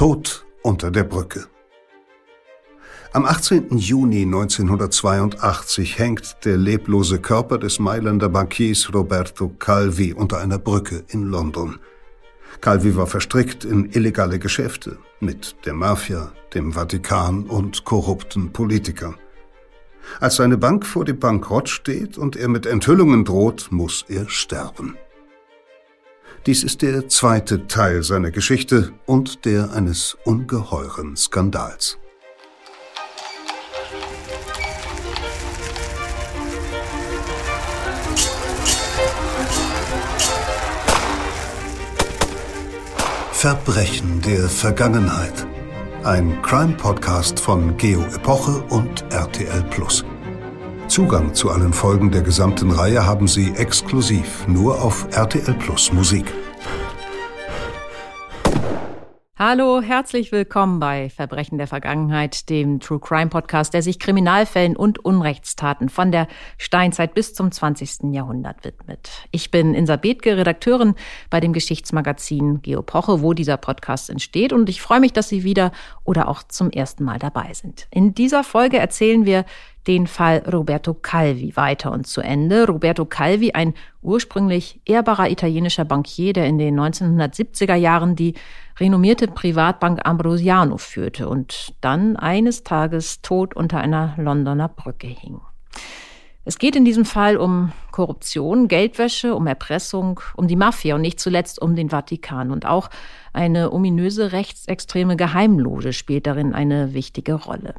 Tod unter der Brücke. Am 18. Juni 1982 hängt der leblose Körper des Mailänder Bankiers Roberto Calvi unter einer Brücke in London. Calvi war verstrickt in illegale Geschäfte mit der Mafia, dem Vatikan und korrupten Politikern. Als seine Bank vor dem Bankrott steht und er mit Enthüllungen droht, muss er sterben. Dies ist der zweite Teil seiner Geschichte und der eines ungeheuren Skandals. Verbrechen der Vergangenheit. Ein Crime-Podcast von Geo Epoche und RTL Plus. Zugang zu allen Folgen der gesamten Reihe haben Sie exklusiv nur auf RTL Plus Musik. Hallo, herzlich willkommen bei Verbrechen der Vergangenheit, dem True Crime Podcast, der sich Kriminalfällen und Unrechtstaten von der Steinzeit bis zum 20. Jahrhundert widmet. Ich bin Insa Bethke, Redakteurin bei dem Geschichtsmagazin Geopoche, wo dieser Podcast entsteht und ich freue mich, dass Sie wieder oder auch zum ersten Mal dabei sind. In dieser Folge erzählen wir den Fall Roberto Calvi weiter und zu Ende. Roberto Calvi, ein ursprünglich ehrbarer italienischer Bankier, der in den 1970er Jahren die renommierte Privatbank Ambrosiano führte und dann eines Tages tot unter einer Londoner Brücke hing. Es geht in diesem Fall um Korruption, Geldwäsche, um Erpressung, um die Mafia und nicht zuletzt um den Vatikan. Und auch eine ominöse rechtsextreme Geheimloge spielt darin eine wichtige Rolle.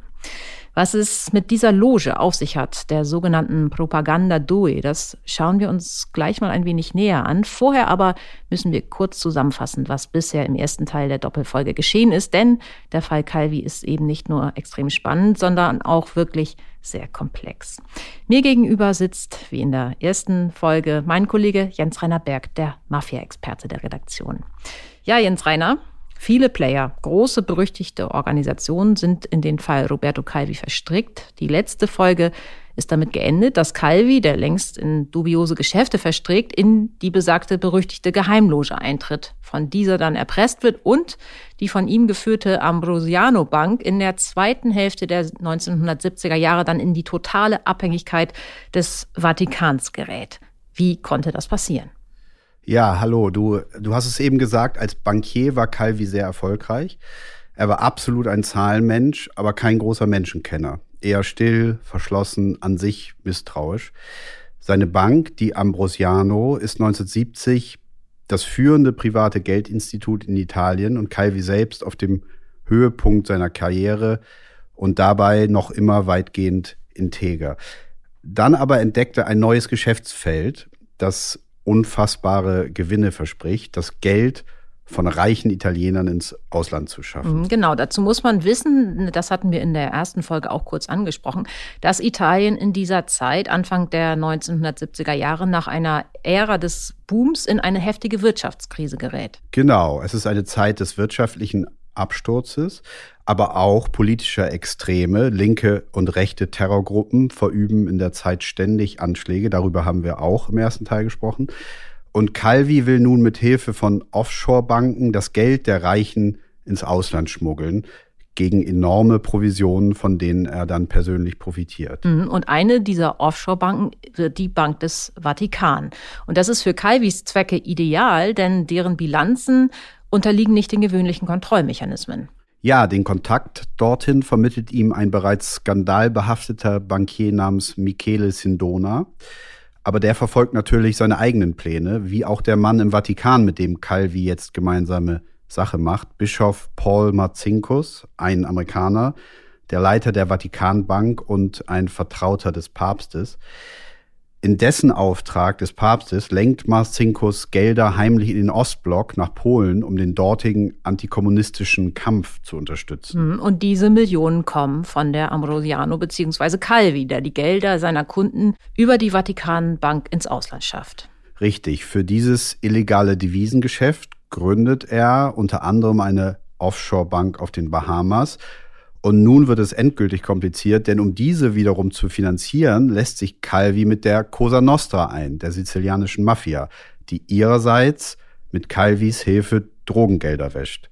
Was es mit dieser Loge auf sich hat, der sogenannten Propaganda Due, das schauen wir uns gleich mal ein wenig näher an. Vorher aber müssen wir kurz zusammenfassen, was bisher im ersten Teil der Doppelfolge geschehen ist, denn der Fall Calvi ist eben nicht nur extrem spannend, sondern auch wirklich sehr komplex. Mir gegenüber sitzt, wie in der ersten Folge, mein Kollege Jens Rainer Berg, der Mafia-Experte der Redaktion. Ja, Jens Rainer, Viele Player, große berüchtigte Organisationen sind in den Fall Roberto Calvi verstrickt. Die letzte Folge ist damit geendet, dass Calvi, der längst in dubiose Geschäfte verstrickt, in die besagte berüchtigte Geheimloge eintritt, von dieser dann erpresst wird und die von ihm geführte Ambrosiano Bank in der zweiten Hälfte der 1970er Jahre dann in die totale Abhängigkeit des Vatikans gerät. Wie konnte das passieren? Ja, hallo, du, du hast es eben gesagt, als Bankier war Calvi sehr erfolgreich. Er war absolut ein Zahlenmensch, aber kein großer Menschenkenner. Eher still, verschlossen, an sich misstrauisch. Seine Bank, die Ambrosiano, ist 1970 das führende private Geldinstitut in Italien und Calvi selbst auf dem Höhepunkt seiner Karriere und dabei noch immer weitgehend integer. Dann aber entdeckte ein neues Geschäftsfeld, das unfassbare Gewinne verspricht, das Geld von reichen Italienern ins Ausland zu schaffen. Mhm, genau, dazu muss man wissen, das hatten wir in der ersten Folge auch kurz angesprochen, dass Italien in dieser Zeit, Anfang der 1970er Jahre, nach einer Ära des Booms in eine heftige Wirtschaftskrise gerät. Genau, es ist eine Zeit des wirtschaftlichen Absturzes, aber auch politischer Extreme, linke und rechte Terrorgruppen verüben in der Zeit ständig Anschläge. Darüber haben wir auch im ersten Teil gesprochen. Und Calvi will nun mit Hilfe von Offshore-Banken das Geld der Reichen ins Ausland schmuggeln gegen enorme Provisionen, von denen er dann persönlich profitiert. Mhm, und eine dieser Offshore-Banken wird die Bank des Vatikan. Und das ist für Calvis Zwecke ideal, denn deren Bilanzen unterliegen nicht den gewöhnlichen Kontrollmechanismen. Ja, den Kontakt dorthin vermittelt ihm ein bereits skandalbehafteter Bankier namens Michele Sindona. Aber der verfolgt natürlich seine eigenen Pläne, wie auch der Mann im Vatikan, mit dem Calvi jetzt gemeinsame Sache macht. Bischof Paul Marcinkus, ein Amerikaner, der Leiter der Vatikanbank und ein Vertrauter des Papstes. In dessen Auftrag des Papstes lenkt Marcinkus Gelder heimlich in den Ostblock nach Polen, um den dortigen antikommunistischen Kampf zu unterstützen. Hm, und diese Millionen kommen von der Ambrosiano bzw. Calvi, der die Gelder seiner Kunden über die Vatikanbank ins Ausland schafft. Richtig, für dieses illegale Devisengeschäft gründet er unter anderem eine Offshore-Bank auf den Bahamas und nun wird es endgültig kompliziert, denn um diese wiederum zu finanzieren, lässt sich Calvi mit der Cosa Nostra ein, der sizilianischen Mafia, die ihrerseits mit Calvis Hilfe Drogengelder wäscht.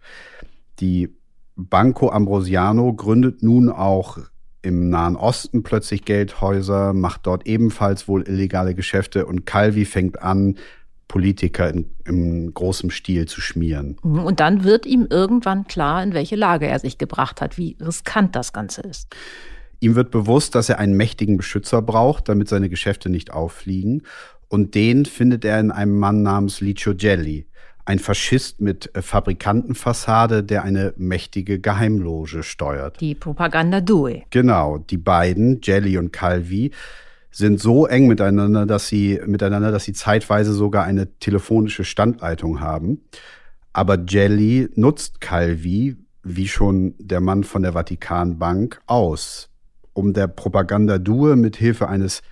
Die Banco Ambrosiano gründet nun auch im Nahen Osten plötzlich Geldhäuser, macht dort ebenfalls wohl illegale Geschäfte und Calvi fängt an, Politiker in, in großem Stil zu schmieren. Mhm, und dann wird ihm irgendwann klar, in welche Lage er sich gebracht hat, wie riskant das Ganze ist. Ihm wird bewusst, dass er einen mächtigen Beschützer braucht, damit seine Geschäfte nicht auffliegen. Und den findet er in einem Mann namens Licio Gelli, ein Faschist mit äh, Fabrikantenfassade, der eine mächtige Geheimloge steuert. Die Propaganda Due. Genau, die beiden, Jelly und Calvi, sind so eng miteinander, dass sie miteinander, dass sie zeitweise sogar eine telefonische Standleitung haben. Aber Jelly nutzt Calvi, wie schon der Mann von der Vatikanbank, aus, um der Propaganda Due mit Hilfe eines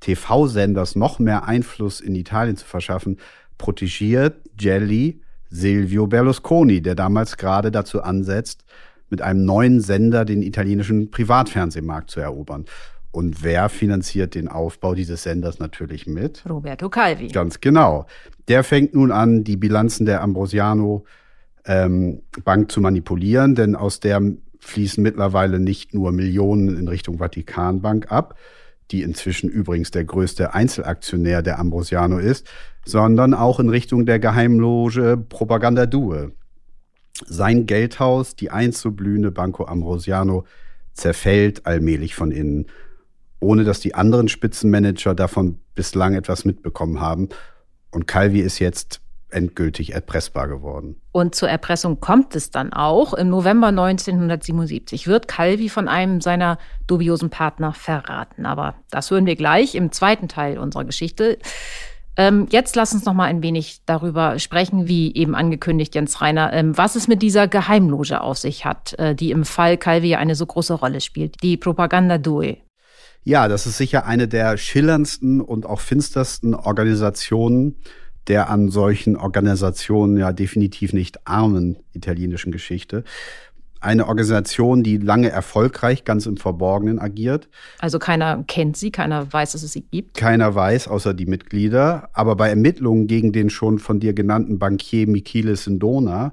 TV-Senders noch mehr Einfluss in Italien zu verschaffen, protegiert Jelly Silvio Berlusconi, der damals gerade dazu ansetzt, mit einem neuen Sender den italienischen Privatfernsehmarkt zu erobern. Und wer finanziert den Aufbau dieses Senders natürlich mit? Roberto Calvi. Ganz genau. Der fängt nun an, die Bilanzen der Ambrosiano ähm, Bank zu manipulieren, denn aus der fließen mittlerweile nicht nur Millionen in Richtung Vatikanbank ab, die inzwischen übrigens der größte Einzelaktionär der Ambrosiano ist, sondern auch in Richtung der Geheimloge Propaganda Due. Sein Geldhaus, die einst so blühende Banco Ambrosiano, zerfällt allmählich von innen, ohne dass die anderen Spitzenmanager davon bislang etwas mitbekommen haben. Und Calvi ist jetzt endgültig erpressbar geworden. Und zur Erpressung kommt es dann auch. Im November 1977 wird Calvi von einem seiner dubiosen Partner verraten. Aber das hören wir gleich im zweiten Teil unserer Geschichte. Ähm, jetzt lass uns noch mal ein wenig darüber sprechen, wie eben angekündigt, Jens Reiner, ähm, was es mit dieser Geheimloge auf sich hat, äh, die im Fall Calvi eine so große Rolle spielt. Die Propaganda Due. Ja, das ist sicher eine der schillerndsten und auch finstersten Organisationen der an solchen Organisationen ja definitiv nicht armen italienischen Geschichte. Eine Organisation, die lange erfolgreich ganz im Verborgenen agiert. Also keiner kennt sie, keiner weiß, dass es sie gibt. Keiner weiß, außer die Mitglieder. Aber bei Ermittlungen gegen den schon von dir genannten Bankier Michele Sindona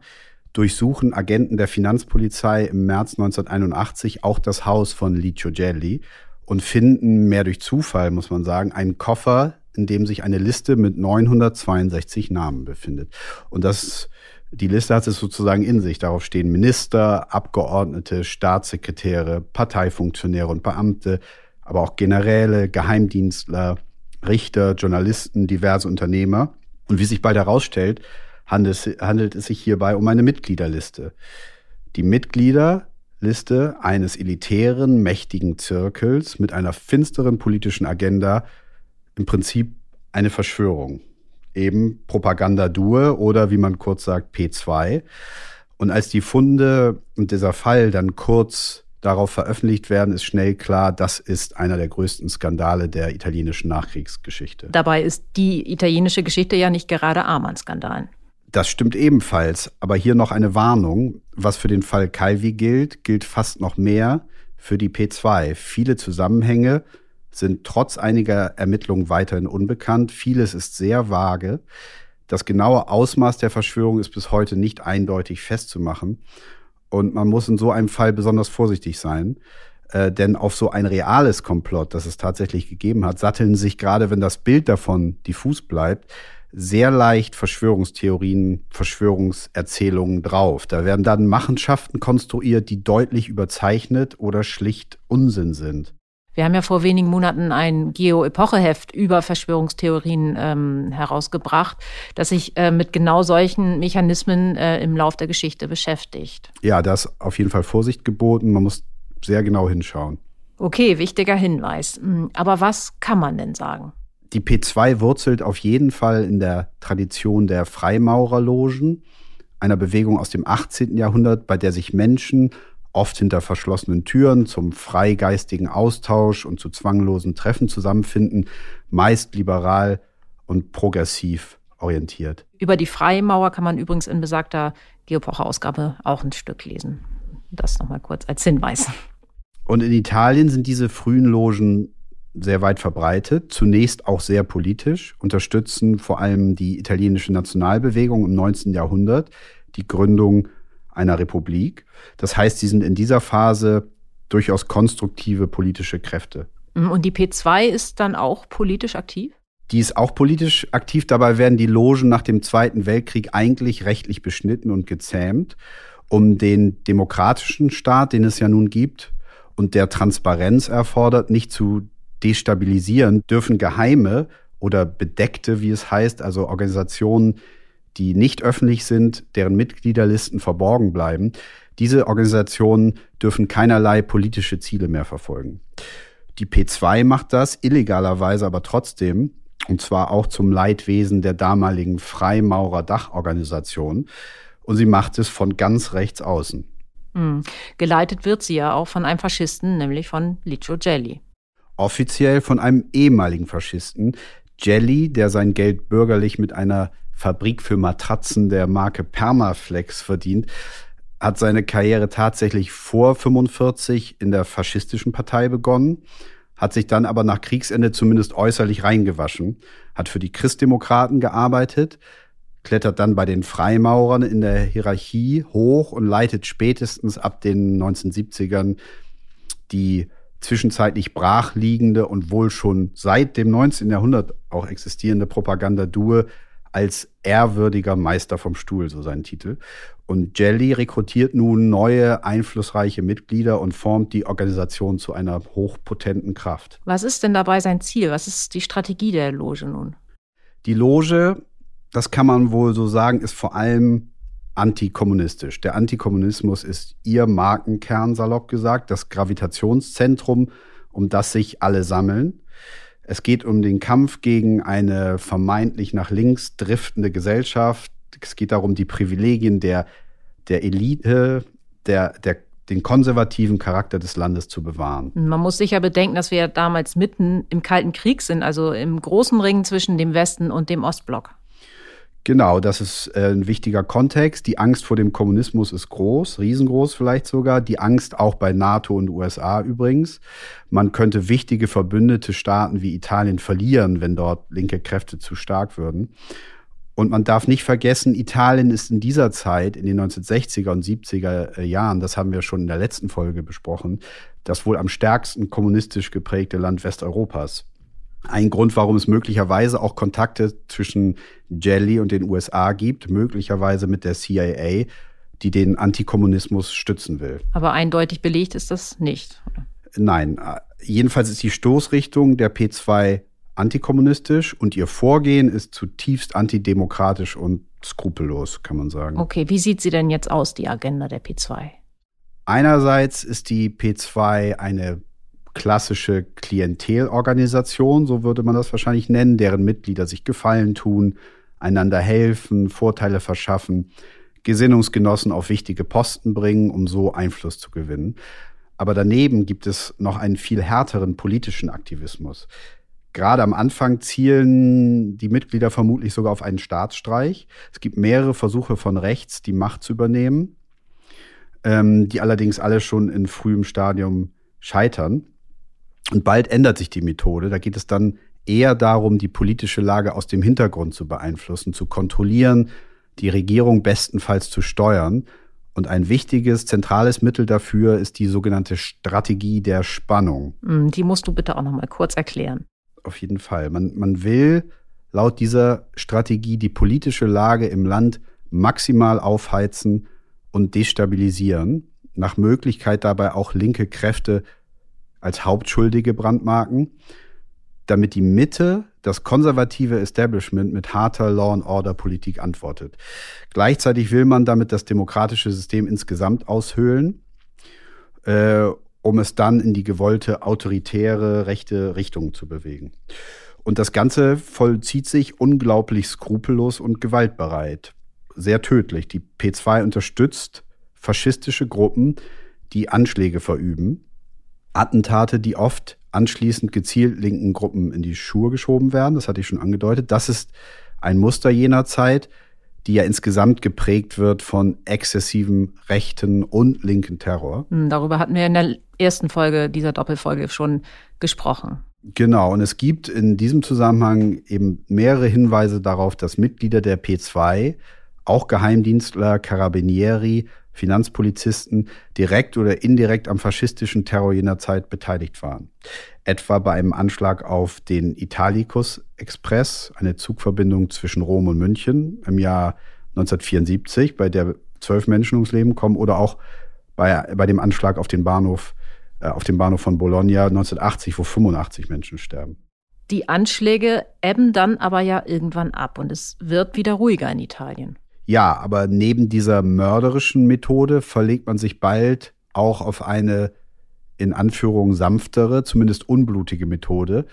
durchsuchen Agenten der Finanzpolizei im März 1981 auch das Haus von Licio Gelli und finden, mehr durch Zufall muss man sagen, einen Koffer, in dem sich eine Liste mit 962 Namen befindet. Und das, die Liste hat es sozusagen in sich. Darauf stehen Minister, Abgeordnete, Staatssekretäre, Parteifunktionäre und Beamte, aber auch Generäle, Geheimdienstler, Richter, Journalisten, diverse Unternehmer. Und wie sich bald herausstellt, handelt, es sich hierbei um eine Mitgliederliste. Die Mitgliederliste eines elitären, mächtigen Zirkels mit einer finsteren politischen Agenda, im Prinzip eine Verschwörung. Eben Propaganda Due oder wie man kurz sagt P2. Und als die Funde und dieser Fall dann kurz darauf veröffentlicht werden, ist schnell klar, das ist einer der größten Skandale der italienischen Nachkriegsgeschichte. Dabei ist die italienische Geschichte ja nicht gerade arm an Skandalen. Das stimmt ebenfalls, aber hier noch eine Warnung. Was für den Fall Calvi gilt, gilt fast noch mehr für die P2. Viele Zusammenhänge sind trotz einiger Ermittlungen weiterhin unbekannt. Vieles ist sehr vage. Das genaue Ausmaß der Verschwörung ist bis heute nicht eindeutig festzumachen. Und man muss in so einem Fall besonders vorsichtig sein. Äh, denn auf so ein reales Komplott, das es tatsächlich gegeben hat, satteln sich gerade, wenn das Bild davon diffus bleibt, sehr leicht Verschwörungstheorien, Verschwörungserzählungen drauf. Da werden dann Machenschaften konstruiert, die deutlich überzeichnet oder schlicht Unsinn sind. Wir haben ja vor wenigen Monaten ein Geo-Epoche-Heft über Verschwörungstheorien ähm, herausgebracht, das sich äh, mit genau solchen Mechanismen äh, im Lauf der Geschichte beschäftigt. Ja, da ist auf jeden Fall Vorsicht geboten. Man muss sehr genau hinschauen. Okay, wichtiger Hinweis. Hm, aber was kann man denn sagen? Die P2 wurzelt auf jeden Fall in der Tradition der Freimaurerlogen, einer Bewegung aus dem 18. Jahrhundert, bei der sich Menschen oft hinter verschlossenen Türen zum freigeistigen Austausch und zu zwanglosen Treffen zusammenfinden, meist liberal und progressiv orientiert. Über die Freimauer kann man übrigens in besagter Geopocher-Ausgabe auch ein Stück lesen. Das nochmal kurz als Hinweis. Und in Italien sind diese frühen Logen sehr weit verbreitet, zunächst auch sehr politisch, unterstützen vor allem die italienische Nationalbewegung im 19. Jahrhundert, die Gründung einer Republik. Das heißt, sie sind in dieser Phase durchaus konstruktive politische Kräfte. Mhm, und die P2 ist dann auch politisch aktiv? Die ist auch politisch aktiv. Dabei werden die Logen nach dem Zweiten Weltkrieg eigentlich rechtlich beschnitten und gezähmt, um den demokratischen Staat, den es ja nun gibt und der Transparenz erfordert, nicht zu destabilisieren, dürfen geheime oder bedeckte, wie es heißt, also Organisationen, die nicht öffentlich sind, deren Mitgliederlisten verborgen bleiben, diese Organisationen dürfen keinerlei politische Ziele mehr verfolgen. Die P2 macht das illegalerweise aber trotzdem, und zwar auch zum Leidwesen der damaligen Freimaurer-Dachorganisation. Und sie macht es von ganz rechts außen. Mhm. Geleitet wird sie ja auch von einem Faschisten, nämlich von Licio Gelli. Offiziell von einem ehemaligen Faschisten, Jelly, der sein Geld bürgerlich mit einer Fabrik für Matratzen der Marke Permaflex verdient, hat seine Karriere tatsächlich vor 45 in der faschistischen Partei begonnen, hat sich dann aber nach Kriegsende zumindest äußerlich reingewaschen, hat für die Christdemokraten gearbeitet, klettert dann bei den Freimaurern in der Hierarchie hoch und leitet spätestens ab den 1970ern die zwischenzeitlich brachliegende und wohl schon seit dem 19. Jahrhundert auch existierende Propagandadue als ehrwürdiger Meister vom Stuhl, so sein Titel. Und Jelly rekrutiert nun neue, einflussreiche Mitglieder und formt die Organisation zu einer hochpotenten Kraft. Was ist denn dabei sein Ziel? Was ist die Strategie der Loge nun? Die Loge, das kann man wohl so sagen, ist vor allem antikommunistisch. Der Antikommunismus ist ihr Markenkern, salopp gesagt, das Gravitationszentrum, um das sich alle sammeln. Es geht um den Kampf gegen eine vermeintlich nach links driftende Gesellschaft. Es geht darum, die Privilegien der, der Elite, der, der, den konservativen Charakter des Landes zu bewahren. Man muss sicher bedenken, dass wir damals mitten im Kalten Krieg sind, also im großen Ring zwischen dem Westen und dem Ostblock. Genau, das ist äh, ein wichtiger Kontext. Die Angst vor dem Kommunismus ist groß, riesengroß vielleicht sogar. Die Angst auch bei NATO und USA übrigens. Man könnte wichtige verbündete Staaten wie Italien verlieren, wenn dort linke Kräfte zu stark würden. Und man darf nicht vergessen, Italien ist in dieser Zeit, in den 1960er und 70er äh, Jahren, das haben wir schon in der letzten Folge besprochen, das wohl am stärksten kommunistisch geprägte Land Westeuropas ein Grund, warum es möglicherweise auch Kontakte zwischen Jelly und den USA gibt, möglicherweise mit der CIA, die den Antikommunismus stützen will. Aber eindeutig belegt ist das nicht. Nein, jedenfalls ist die Stoßrichtung der P2 antikommunistisch und ihr Vorgehen ist zutiefst antidemokratisch und skrupellos, kann man sagen. Okay, wie sieht sie denn jetzt aus, die Agenda der P2? Einerseits ist die P2 eine klassische Klientelorganisation, so würde man das wahrscheinlich nennen, deren Mitglieder sich Gefallen tun, einander helfen, Vorteile verschaffen, Gesinnungsgenossen auf wichtige Posten bringen, um so Einfluss zu gewinnen. Aber daneben gibt es noch einen viel härteren politischen Aktivismus. Gerade am Anfang zielen die Mitglieder vermutlich sogar auf einen Staatsstreich. Es gibt mehrere Versuche von rechts, die Macht zu übernehmen, ähm, die allerdings alle schon in frühem Stadium scheitern. Und bald ändert sich die Methode. Da geht es dann eher darum, die politische Lage aus dem Hintergrund zu beeinflussen, zu kontrollieren, die Regierung bestenfalls zu steuern. Und ein wichtiges, zentrales Mittel dafür ist die sogenannte Strategie der Spannung. Hm, die musst du bitte auch noch mal kurz erklären. Auf jeden Fall. Man, man will laut dieser Strategie die politische Lage im Land maximal aufheizen und destabilisieren, nach Möglichkeit dabei auch linke Kräfte als Hauptschuldige brandmarken, damit die Mitte, das konservative Establishment mit harter Law-and-Order-Politik antwortet. Gleichzeitig will man damit das demokratische System insgesamt aushöhlen, äh, um es dann in die gewollte autoritäre rechte Richtung zu bewegen. Und das Ganze vollzieht sich unglaublich skrupellos und gewaltbereit. Sehr tödlich. Die P2 unterstützt faschistische Gruppen, die Anschläge verüben Attentate, die oft anschließend gezielt linken Gruppen in die Schuhe geschoben werden. Das hatte ich schon angedeutet. Das ist ein Muster jener Zeit, die ja insgesamt geprägt wird von exzessivem rechten und linken Terror. Hm, darüber hatten wir in der ersten Folge dieser Doppelfolge schon gesprochen. Genau, und es gibt in diesem Zusammenhang eben mehrere Hinweise darauf, dass Mitglieder der P2, auch Geheimdienstler, Carabinieri, Finanzpolizisten direkt oder indirekt am faschistischen Terror jener Zeit beteiligt waren. Etwa bei einem Anschlag auf den Italicus Express, eine Zugverbindung zwischen Rom und München im Jahr 1974, bei der zwölf Menschen ums Leben kommen, oder auch bei, bei dem Anschlag auf den Bahnhof, äh, auf dem Bahnhof von Bologna 1980, wo 85 Menschen sterben. Die Anschläge ebben dann aber ja irgendwann ab und es wird wieder ruhiger in Italien. Ja, aber neben dieser mörderischen Methode verlegt man sich bald auch auf eine in Anführung sanftere, zumindest unblutige Methode,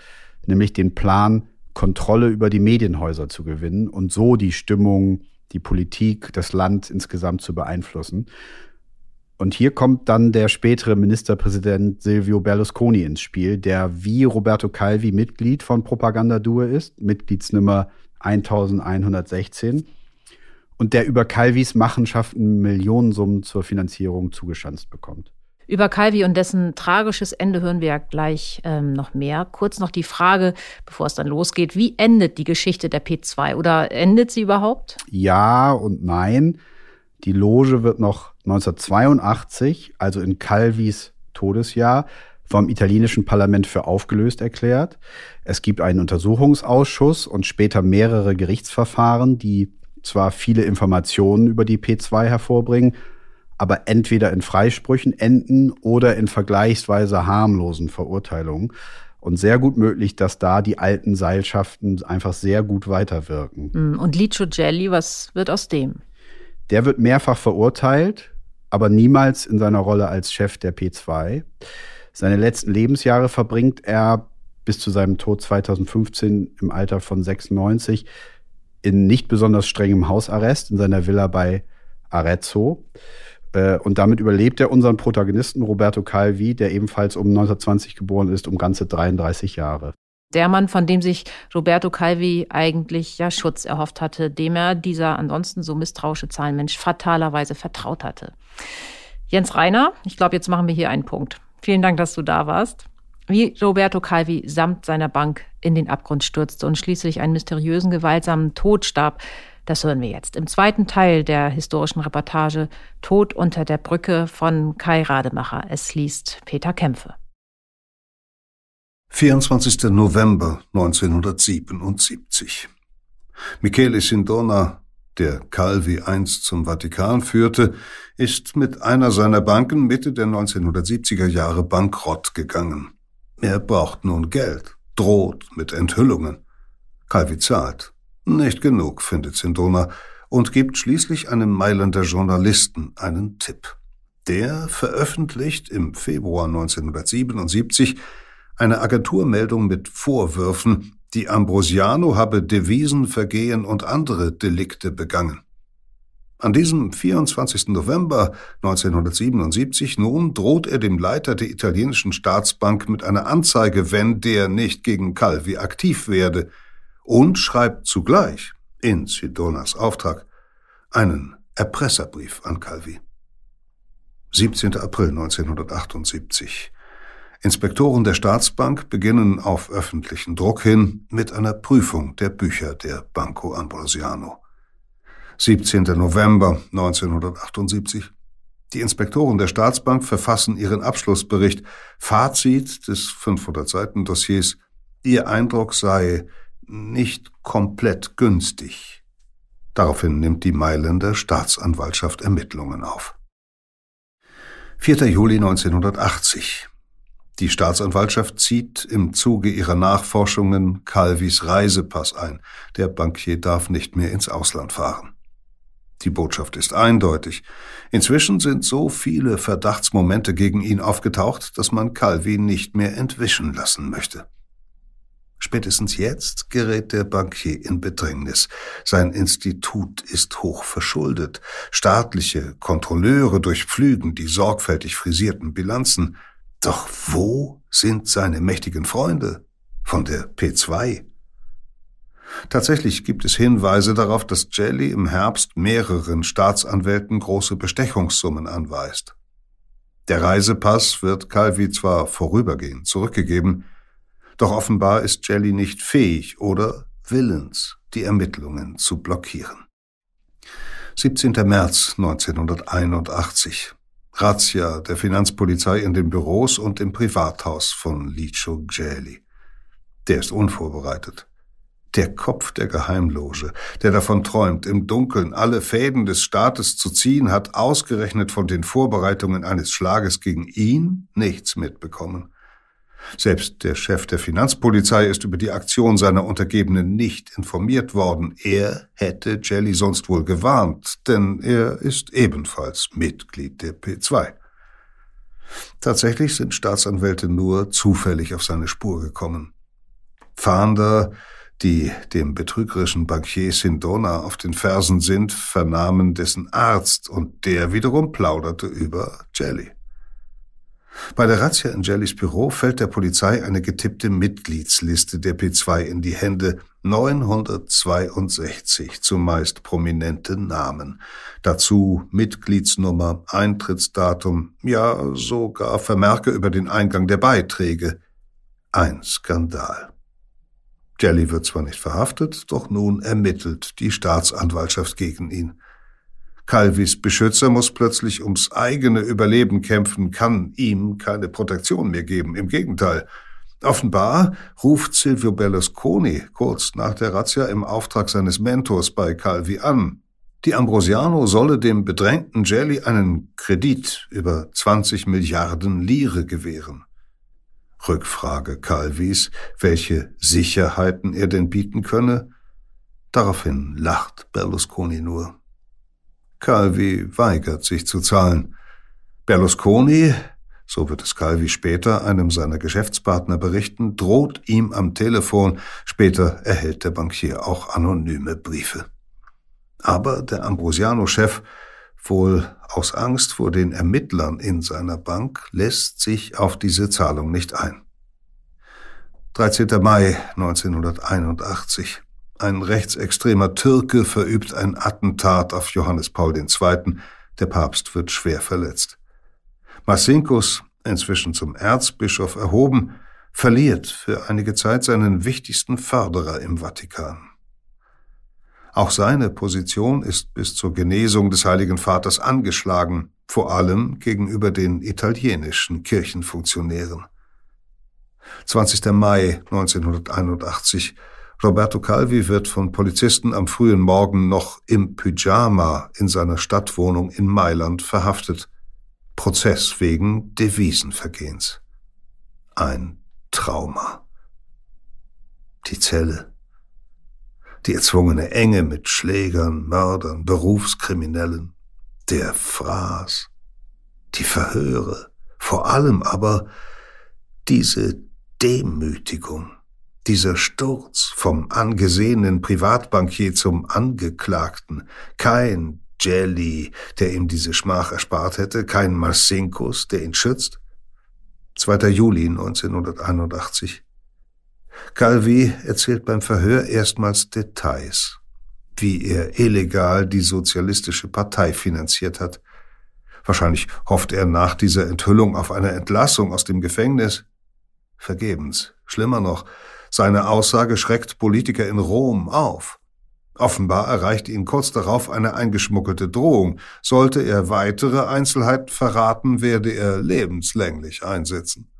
nämlich den Plan, Kontrolle über die Medienhäuser zu gewinnen und so die Stimmung, die Politik, das Land insgesamt zu beeinflussen. Und hier kommt dann der spätere Ministerpräsident Silvio Berlusconi ins Spiel, der wie Roberto Calvi Mitglied von Propaganda Due ist, Mitgliedsnummer 1116 und der über Calvis Machenschaften Millionensummen zur Finanzierung zugeschanzt bekommt. Über Calvi und dessen tragisches Ende hören wir ja gleich ähm, noch mehr. Kurz noch die Frage, bevor es dann losgeht, wie endet die Geschichte der P2 oder endet sie überhaupt? Ja und nein. Die Loge wird noch 1982, also in Calvis Todesjahr, vom italienischen Parlament für aufgelöst erklärt. Es gibt einen Untersuchungsausschuss und später mehrere Gerichtsverfahren, die zwar viele Informationen über die P2 hervorbringen, aber entweder in Freisprüchen enden oder in vergleichsweise harmlosen Verurteilungen. Und sehr gut möglich, dass da die alten Seilschaften einfach sehr gut weiterwirken. Hm, und Licio Gelli, was wird aus dem? Der wird mehrfach verurteilt, aber niemals in seiner Rolle als Chef der P2. Seine letzten Lebensjahre verbringt er bis zu seinem Tod 2015 im Alter von 96 in nicht besonders strengem Hausarrest in seiner Villa bei Arezzo. Äh, und damit überlebt er unseren Protagonisten Roberto Calvi, der ebenfalls um 1920 geboren ist, um ganze 33 Jahre der Mann, von dem sich Roberto Calvi eigentlich ja Schutz erhofft hatte, dem er dieser ansonsten so misstrauische Zahlenmensch fatalerweise vertraut hatte. Jens Reiner, ich glaube, jetzt machen wir hier einen Punkt. Vielen Dank, dass du da warst. Wie Roberto Calvi samt seiner Bank in den Abgrund stürzte und schließlich einen mysteriösen, gewaltsamen Tod starb, das hören wir jetzt im zweiten Teil der historischen Reportage Tod unter der Brücke von Kai Rademacher. Es liest Peter Kämpfe. 24. November 1977. Michele Sindona, der Calvi einst zum Vatikan führte, ist mit einer seiner Banken Mitte der 1970er Jahre bankrott gegangen. Er braucht nun Geld, droht mit Enthüllungen. Calvi zahlt. Nicht genug, findet Sindona, und gibt schließlich einem Mailänder Journalisten einen Tipp. Der veröffentlicht im Februar 1977 eine Agenturmeldung mit Vorwürfen, die Ambrosiano habe Devisenvergehen und andere Delikte begangen. An diesem 24. November 1977 nun droht er dem Leiter der italienischen Staatsbank mit einer Anzeige, wenn der nicht gegen Calvi aktiv werde, und schreibt zugleich, in Sidonas Auftrag, einen Erpresserbrief an Calvi. 17. April 1978. Inspektoren der Staatsbank beginnen auf öffentlichen Druck hin mit einer Prüfung der Bücher der Banco Ambrosiano. 17. November 1978. Die Inspektoren der Staatsbank verfassen ihren Abschlussbericht. Fazit des 500 Seiten Dossiers. Ihr Eindruck sei nicht komplett günstig. Daraufhin nimmt die Mailänder Staatsanwaltschaft Ermittlungen auf. 4. Juli 1980. Die Staatsanwaltschaft zieht im Zuge ihrer Nachforschungen Calvis Reisepass ein. Der Bankier darf nicht mehr ins Ausland fahren. Die Botschaft ist eindeutig. Inzwischen sind so viele Verdachtsmomente gegen ihn aufgetaucht, dass man Calvi nicht mehr entwischen lassen möchte. Spätestens jetzt gerät der Bankier in Bedrängnis. Sein Institut ist hoch verschuldet. Staatliche Kontrolleure durchpflügen die sorgfältig frisierten Bilanzen. Doch wo sind seine mächtigen Freunde von der P2? Tatsächlich gibt es Hinweise darauf, dass Jelly im Herbst mehreren Staatsanwälten große Bestechungssummen anweist. Der Reisepass wird Calvi zwar vorübergehend zurückgegeben, doch offenbar ist Jelly nicht fähig oder willens, die Ermittlungen zu blockieren. 17. März 1981. Razzia der Finanzpolizei in den Büros und im Privathaus von Licio Geli. Der ist unvorbereitet. Der Kopf der Geheimloge, der davon träumt, im Dunkeln alle Fäden des Staates zu ziehen, hat ausgerechnet von den Vorbereitungen eines Schlages gegen ihn nichts mitbekommen. Selbst der Chef der Finanzpolizei ist über die Aktion seiner Untergebenen nicht informiert worden. Er hätte Jelly sonst wohl gewarnt, denn er ist ebenfalls Mitglied der P2. Tatsächlich sind Staatsanwälte nur zufällig auf seine Spur gekommen. Fahnder, die dem betrügerischen Bankier Sindona auf den Fersen sind, vernahmen dessen Arzt und der wiederum plauderte über Jelly. Bei der Razzia in Jellys Büro fällt der Polizei eine getippte Mitgliedsliste der P2 in die Hände. 962 zumeist prominente Namen. Dazu Mitgliedsnummer, Eintrittsdatum, ja sogar Vermerke über den Eingang der Beiträge. Ein Skandal. Jelly wird zwar nicht verhaftet, doch nun ermittelt die Staatsanwaltschaft gegen ihn. Calvis Beschützer muss plötzlich ums eigene Überleben kämpfen, kann ihm keine Protektion mehr geben. Im Gegenteil. Offenbar ruft Silvio Berlusconi kurz nach der Razzia im Auftrag seines Mentors bei Calvi an. Die Ambrosiano solle dem bedrängten Jelly einen Kredit über 20 Milliarden Lire gewähren. Rückfrage Calvis, welche Sicherheiten er denn bieten könne. Daraufhin lacht Berlusconi nur. Calvi weigert sich zu zahlen. Berlusconi, so wird es Calvi später einem seiner Geschäftspartner berichten, droht ihm am Telefon, später erhält der Bankier auch anonyme Briefe. Aber der Ambrosiano-Chef, wohl aus Angst vor den Ermittlern in seiner Bank, lässt sich auf diese Zahlung nicht ein. 13. Mai 1981. Ein rechtsextremer Türke verübt ein Attentat auf Johannes Paul II. Der Papst wird schwer verletzt. Marcinkus, inzwischen zum Erzbischof erhoben, verliert für einige Zeit seinen wichtigsten Förderer im Vatikan. Auch seine Position ist bis zur Genesung des Heiligen Vaters angeschlagen, vor allem gegenüber den italienischen Kirchenfunktionären. 20. Mai 1981 Roberto Calvi wird von Polizisten am frühen Morgen noch im Pyjama in seiner Stadtwohnung in Mailand verhaftet. Prozess wegen Devisenvergehens. Ein Trauma. Die Zelle. Die erzwungene Enge mit Schlägern, Mördern, Berufskriminellen. Der Fraß. Die Verhöre. Vor allem aber diese Demütigung. Dieser Sturz vom angesehenen Privatbankier zum Angeklagten, kein Jelly, der ihm diese Schmach erspart hätte, kein Marcinkus, der ihn schützt. 2. Juli 1981. Calvi erzählt beim Verhör erstmals Details, wie er illegal die Sozialistische Partei finanziert hat. Wahrscheinlich hofft er nach dieser Enthüllung auf eine Entlassung aus dem Gefängnis. Vergebens. Schlimmer noch, seine Aussage schreckt Politiker in Rom auf. Offenbar erreicht ihn kurz darauf eine eingeschmuggelte Drohung. Sollte er weitere Einzelheiten verraten, werde er lebenslänglich einsetzen.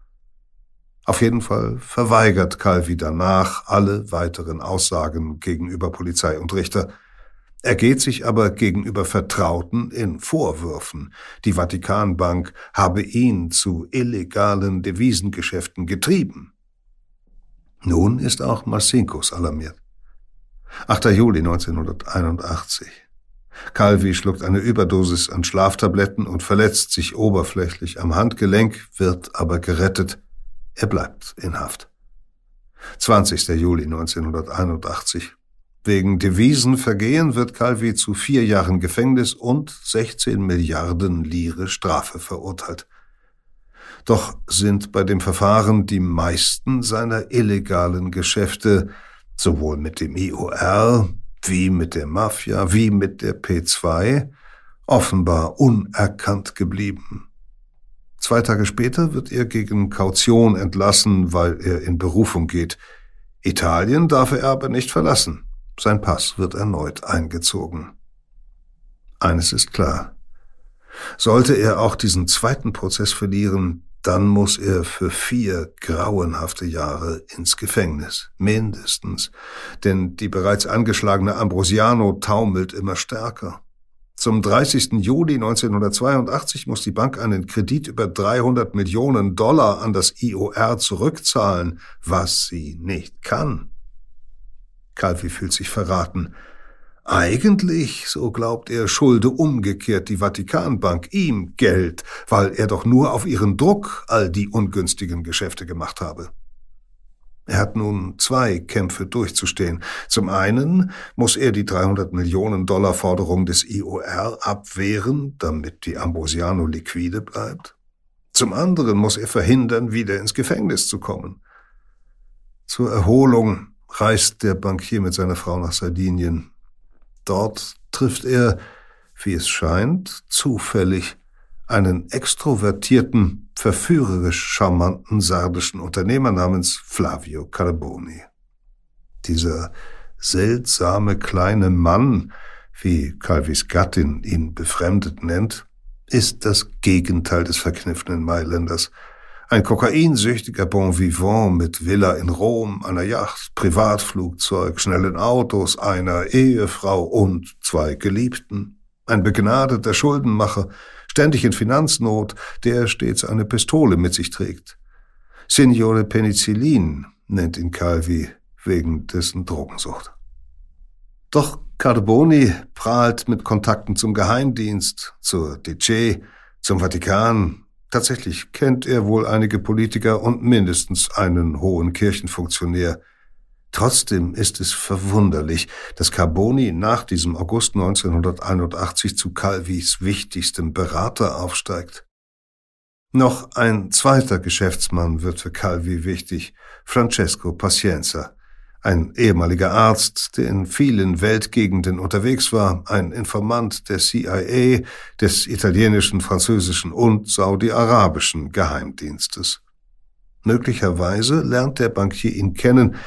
Auf jeden Fall verweigert Calvi danach alle weiteren Aussagen gegenüber Polizei und Richter. Er geht sich aber gegenüber Vertrauten in Vorwürfen. Die Vatikanbank habe ihn zu illegalen Devisengeschäften getrieben. Nun ist auch Marcinkus alarmiert. 8. Juli 1981. Calvi schluckt eine Überdosis an Schlaftabletten und verletzt sich oberflächlich am Handgelenk, wird aber gerettet. Er bleibt in Haft. 20. Juli 1981. Wegen Devisenvergehen wird Calvi zu vier Jahren Gefängnis und 16 Milliarden Lire Strafe verurteilt. Doch sind bei dem Verfahren die meisten seiner illegalen Geschäfte sowohl mit dem IOR wie mit der Mafia wie mit der P2 offenbar unerkannt geblieben. Zwei Tage später wird er gegen Kaution entlassen, weil er in Berufung geht. Italien darf er aber nicht verlassen. Sein Pass wird erneut eingezogen. Eines ist klar. Sollte er auch diesen zweiten Prozess verlieren, dann muss er für vier grauenhafte Jahre ins Gefängnis, mindestens, denn die bereits angeschlagene Ambrosiano taumelt immer stärker. Zum 30. Juli 1982 muss die Bank einen Kredit über 300 Millionen Dollar an das IOR zurückzahlen, was sie nicht kann. Calvi fühlt sich verraten. Eigentlich, so glaubt er, schulde umgekehrt die Vatikanbank ihm Geld, weil er doch nur auf ihren Druck all die ungünstigen Geschäfte gemacht habe. Er hat nun zwei Kämpfe durchzustehen. Zum einen muss er die 300 Millionen Dollar Forderung des IOR abwehren, damit die Ambrosiano liquide bleibt. Zum anderen muss er verhindern, wieder ins Gefängnis zu kommen. Zur Erholung reist der Bankier mit seiner Frau nach Sardinien. Dort trifft er, wie es scheint, zufällig einen extrovertierten, verführerisch charmanten sardischen Unternehmer namens Flavio Carboni. Dieser seltsame kleine Mann, wie Calvis Gattin ihn befremdet nennt, ist das Gegenteil des verkniffenen Mailänders. Ein kokainsüchtiger Bon vivant mit Villa in Rom, einer Yacht, Privatflugzeug, schnellen Autos, einer Ehefrau und zwei Geliebten. Ein begnadeter Schuldenmacher, ständig in Finanznot, der stets eine Pistole mit sich trägt. Signore Penicillin nennt ihn Calvi wegen dessen Drogensucht. Doch Carboni prahlt mit Kontakten zum Geheimdienst, zur DC, zum Vatikan, Tatsächlich kennt er wohl einige Politiker und mindestens einen hohen Kirchenfunktionär. Trotzdem ist es verwunderlich, dass Carboni nach diesem August 1981 zu Calvis wichtigstem Berater aufsteigt. Noch ein zweiter Geschäftsmann wird für Calvi wichtig, Francesco Pacienza, ein ehemaliger Arzt, der in vielen Weltgegenden unterwegs war, ein Informant der CIA, des italienischen, französischen und saudi-arabischen Geheimdienstes. Möglicherweise lernt der Bankier ihn kennen,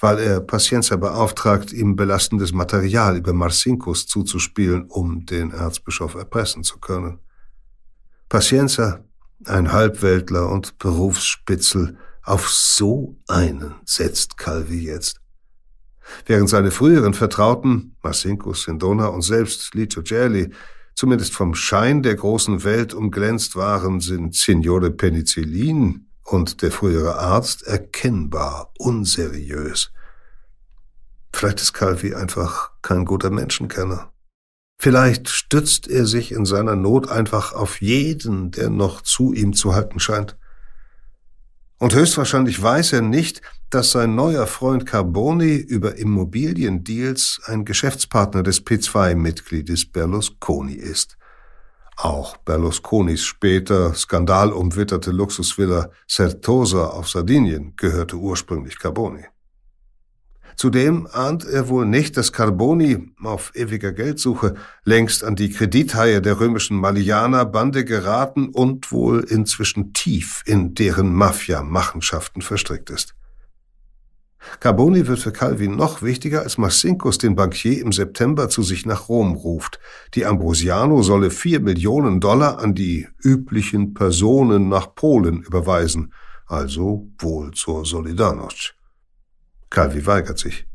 weil er Pacienza beauftragt, ihm belastendes Material über Marcinkus zuzuspielen, um den Erzbischof erpressen zu können. Pacienza, ein Halbweltler und Berufsspitzel, auf so einen setzt Calvi jetzt. Während seine früheren Vertrauten, Masinko, Sindona und selbst Licio Gelli, zumindest vom Schein der großen Welt umglänzt waren, sind Signore Penicillin und der frühere Arzt erkennbar unseriös. Vielleicht ist Calvi einfach kein guter Menschenkenner. Vielleicht stützt er sich in seiner Not einfach auf jeden, der noch zu ihm zu halten scheint. Und höchstwahrscheinlich weiß er nicht, dass sein neuer Freund Carboni über Immobiliendeals ein Geschäftspartner des P2-Mitgliedes Berlusconi ist. Auch Berlusconis später skandalumwitterte Luxusvilla Certosa auf Sardinien gehörte ursprünglich Carboni. Zudem ahnt er wohl nicht, dass Carboni auf ewiger Geldsuche längst an die Kredithaie der römischen Malianer-Bande geraten und wohl inzwischen tief in deren Mafia-Machenschaften verstrickt ist. Carboni wird für Calvin noch wichtiger, als Marcinkus den Bankier im September zu sich nach Rom ruft. Die Ambrosiano solle vier Millionen Dollar an die üblichen Personen nach Polen überweisen, also wohl zur Solidarność. Calvi weigert sich.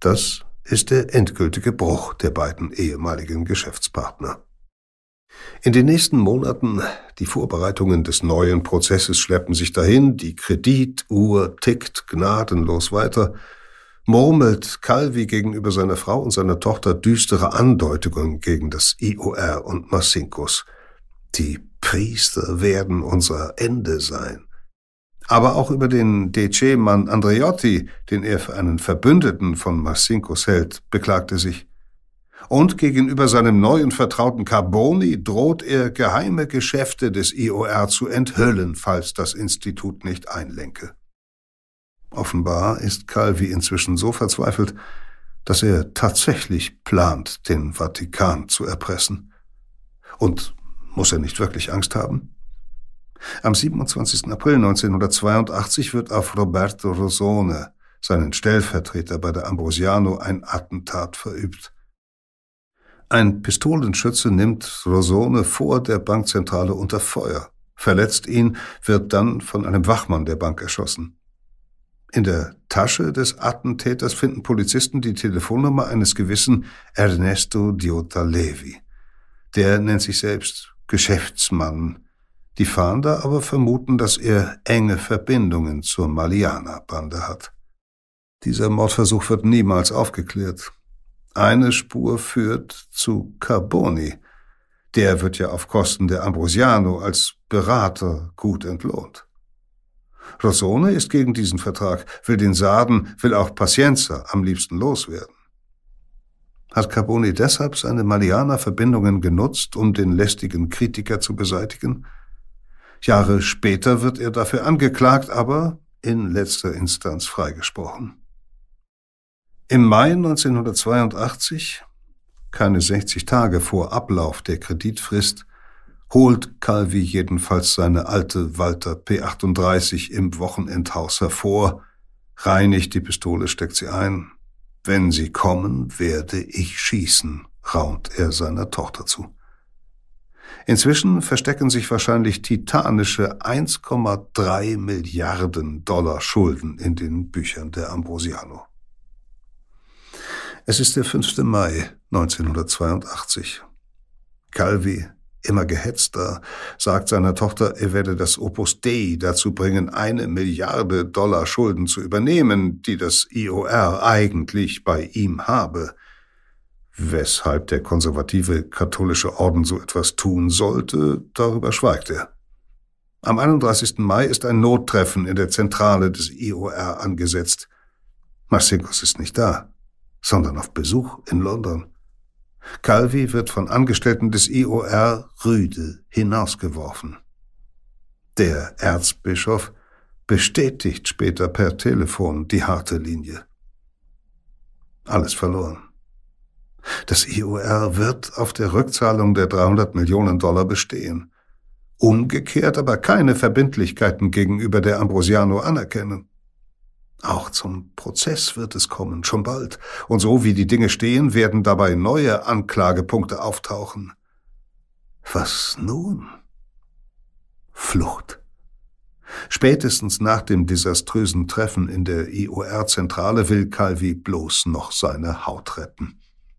Das ist der endgültige Bruch der beiden ehemaligen Geschäftspartner. In den nächsten Monaten, die Vorbereitungen des neuen Prozesses schleppen sich dahin, die Kredituhr tickt gnadenlos weiter, murmelt Calvi gegenüber seiner Frau und seiner Tochter düstere Andeutungen gegen das IOR und Massinkus. Die Priester werden unser Ende sein. Aber auch über den DC-Mann Andreotti, den er für einen Verbündeten von Massinkus hält, beklagt er sich. Und gegenüber seinem neuen Vertrauten Carboni droht er, geheime Geschäfte des IOR zu enthüllen, falls das Institut nicht einlenke. Offenbar ist Calvi inzwischen so verzweifelt, dass er tatsächlich plant, den Vatikan zu erpressen. Und muss er nicht wirklich Angst haben? Am 27. April 1982 wird auf Roberto Rosone, seinen Stellvertreter bei der Ambrosiano, ein Attentat verübt. Ein Pistolenschütze nimmt Rosone vor der Bankzentrale unter Feuer, verletzt ihn, wird dann von einem Wachmann der Bank erschossen. In der Tasche des Attentäters finden Polizisten die Telefonnummer eines gewissen Ernesto Diota Levi. Der nennt sich selbst Geschäftsmann. Die Fahnder aber vermuten, dass er enge Verbindungen zur Maliana-Bande hat. Dieser Mordversuch wird niemals aufgeklärt. Eine Spur führt zu Carboni. Der wird ja auf Kosten der Ambrosiano als Berater gut entlohnt. Rosone ist gegen diesen Vertrag, will den Sarden, will auch Pacienza am liebsten loswerden. Hat Carboni deshalb seine Malianer-Verbindungen genutzt, um den lästigen Kritiker zu beseitigen? Jahre später wird er dafür angeklagt, aber in letzter Instanz freigesprochen. Im Mai 1982, keine 60 Tage vor Ablauf der Kreditfrist, holt Calvi jedenfalls seine alte Walter P38 im Wochenendhaus hervor, reinigt die Pistole, steckt sie ein. Wenn sie kommen, werde ich schießen, raunt er seiner Tochter zu. Inzwischen verstecken sich wahrscheinlich titanische 1,3 Milliarden Dollar Schulden in den Büchern der Ambrosiano. Es ist der 5. Mai 1982. Calvi immer gehetzter, sagt seiner Tochter, er werde das Opus Dei dazu bringen, eine Milliarde Dollar Schulden zu übernehmen, die das IOR eigentlich bei ihm habe. Weshalb der konservative katholische Orden so etwas tun sollte, darüber schweigt er. Am 31. Mai ist ein Nottreffen in der Zentrale des IOR angesetzt. Massinkos ist nicht da, sondern auf Besuch in London. Calvi wird von Angestellten des IOR rüde hinausgeworfen. Der Erzbischof bestätigt später per Telefon die harte Linie. Alles verloren. Das IOR wird auf der Rückzahlung der 300 Millionen Dollar bestehen. Umgekehrt aber keine Verbindlichkeiten gegenüber der Ambrosiano anerkennen. Auch zum Prozess wird es kommen, schon bald. Und so wie die Dinge stehen, werden dabei neue Anklagepunkte auftauchen. Was nun? Flucht. Spätestens nach dem desaströsen Treffen in der IOR-Zentrale will Calvi bloß noch seine Haut retten.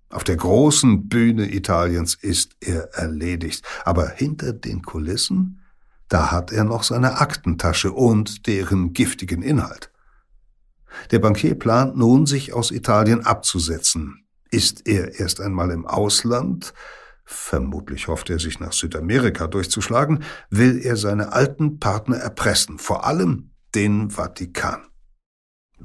Auf der großen Bühne Italiens ist er erledigt, aber hinter den Kulissen, da hat er noch seine Aktentasche und deren giftigen Inhalt. Der Bankier plant nun, sich aus Italien abzusetzen. Ist er erst einmal im Ausland, vermutlich hofft er sich nach Südamerika durchzuschlagen, will er seine alten Partner erpressen, vor allem den Vatikan.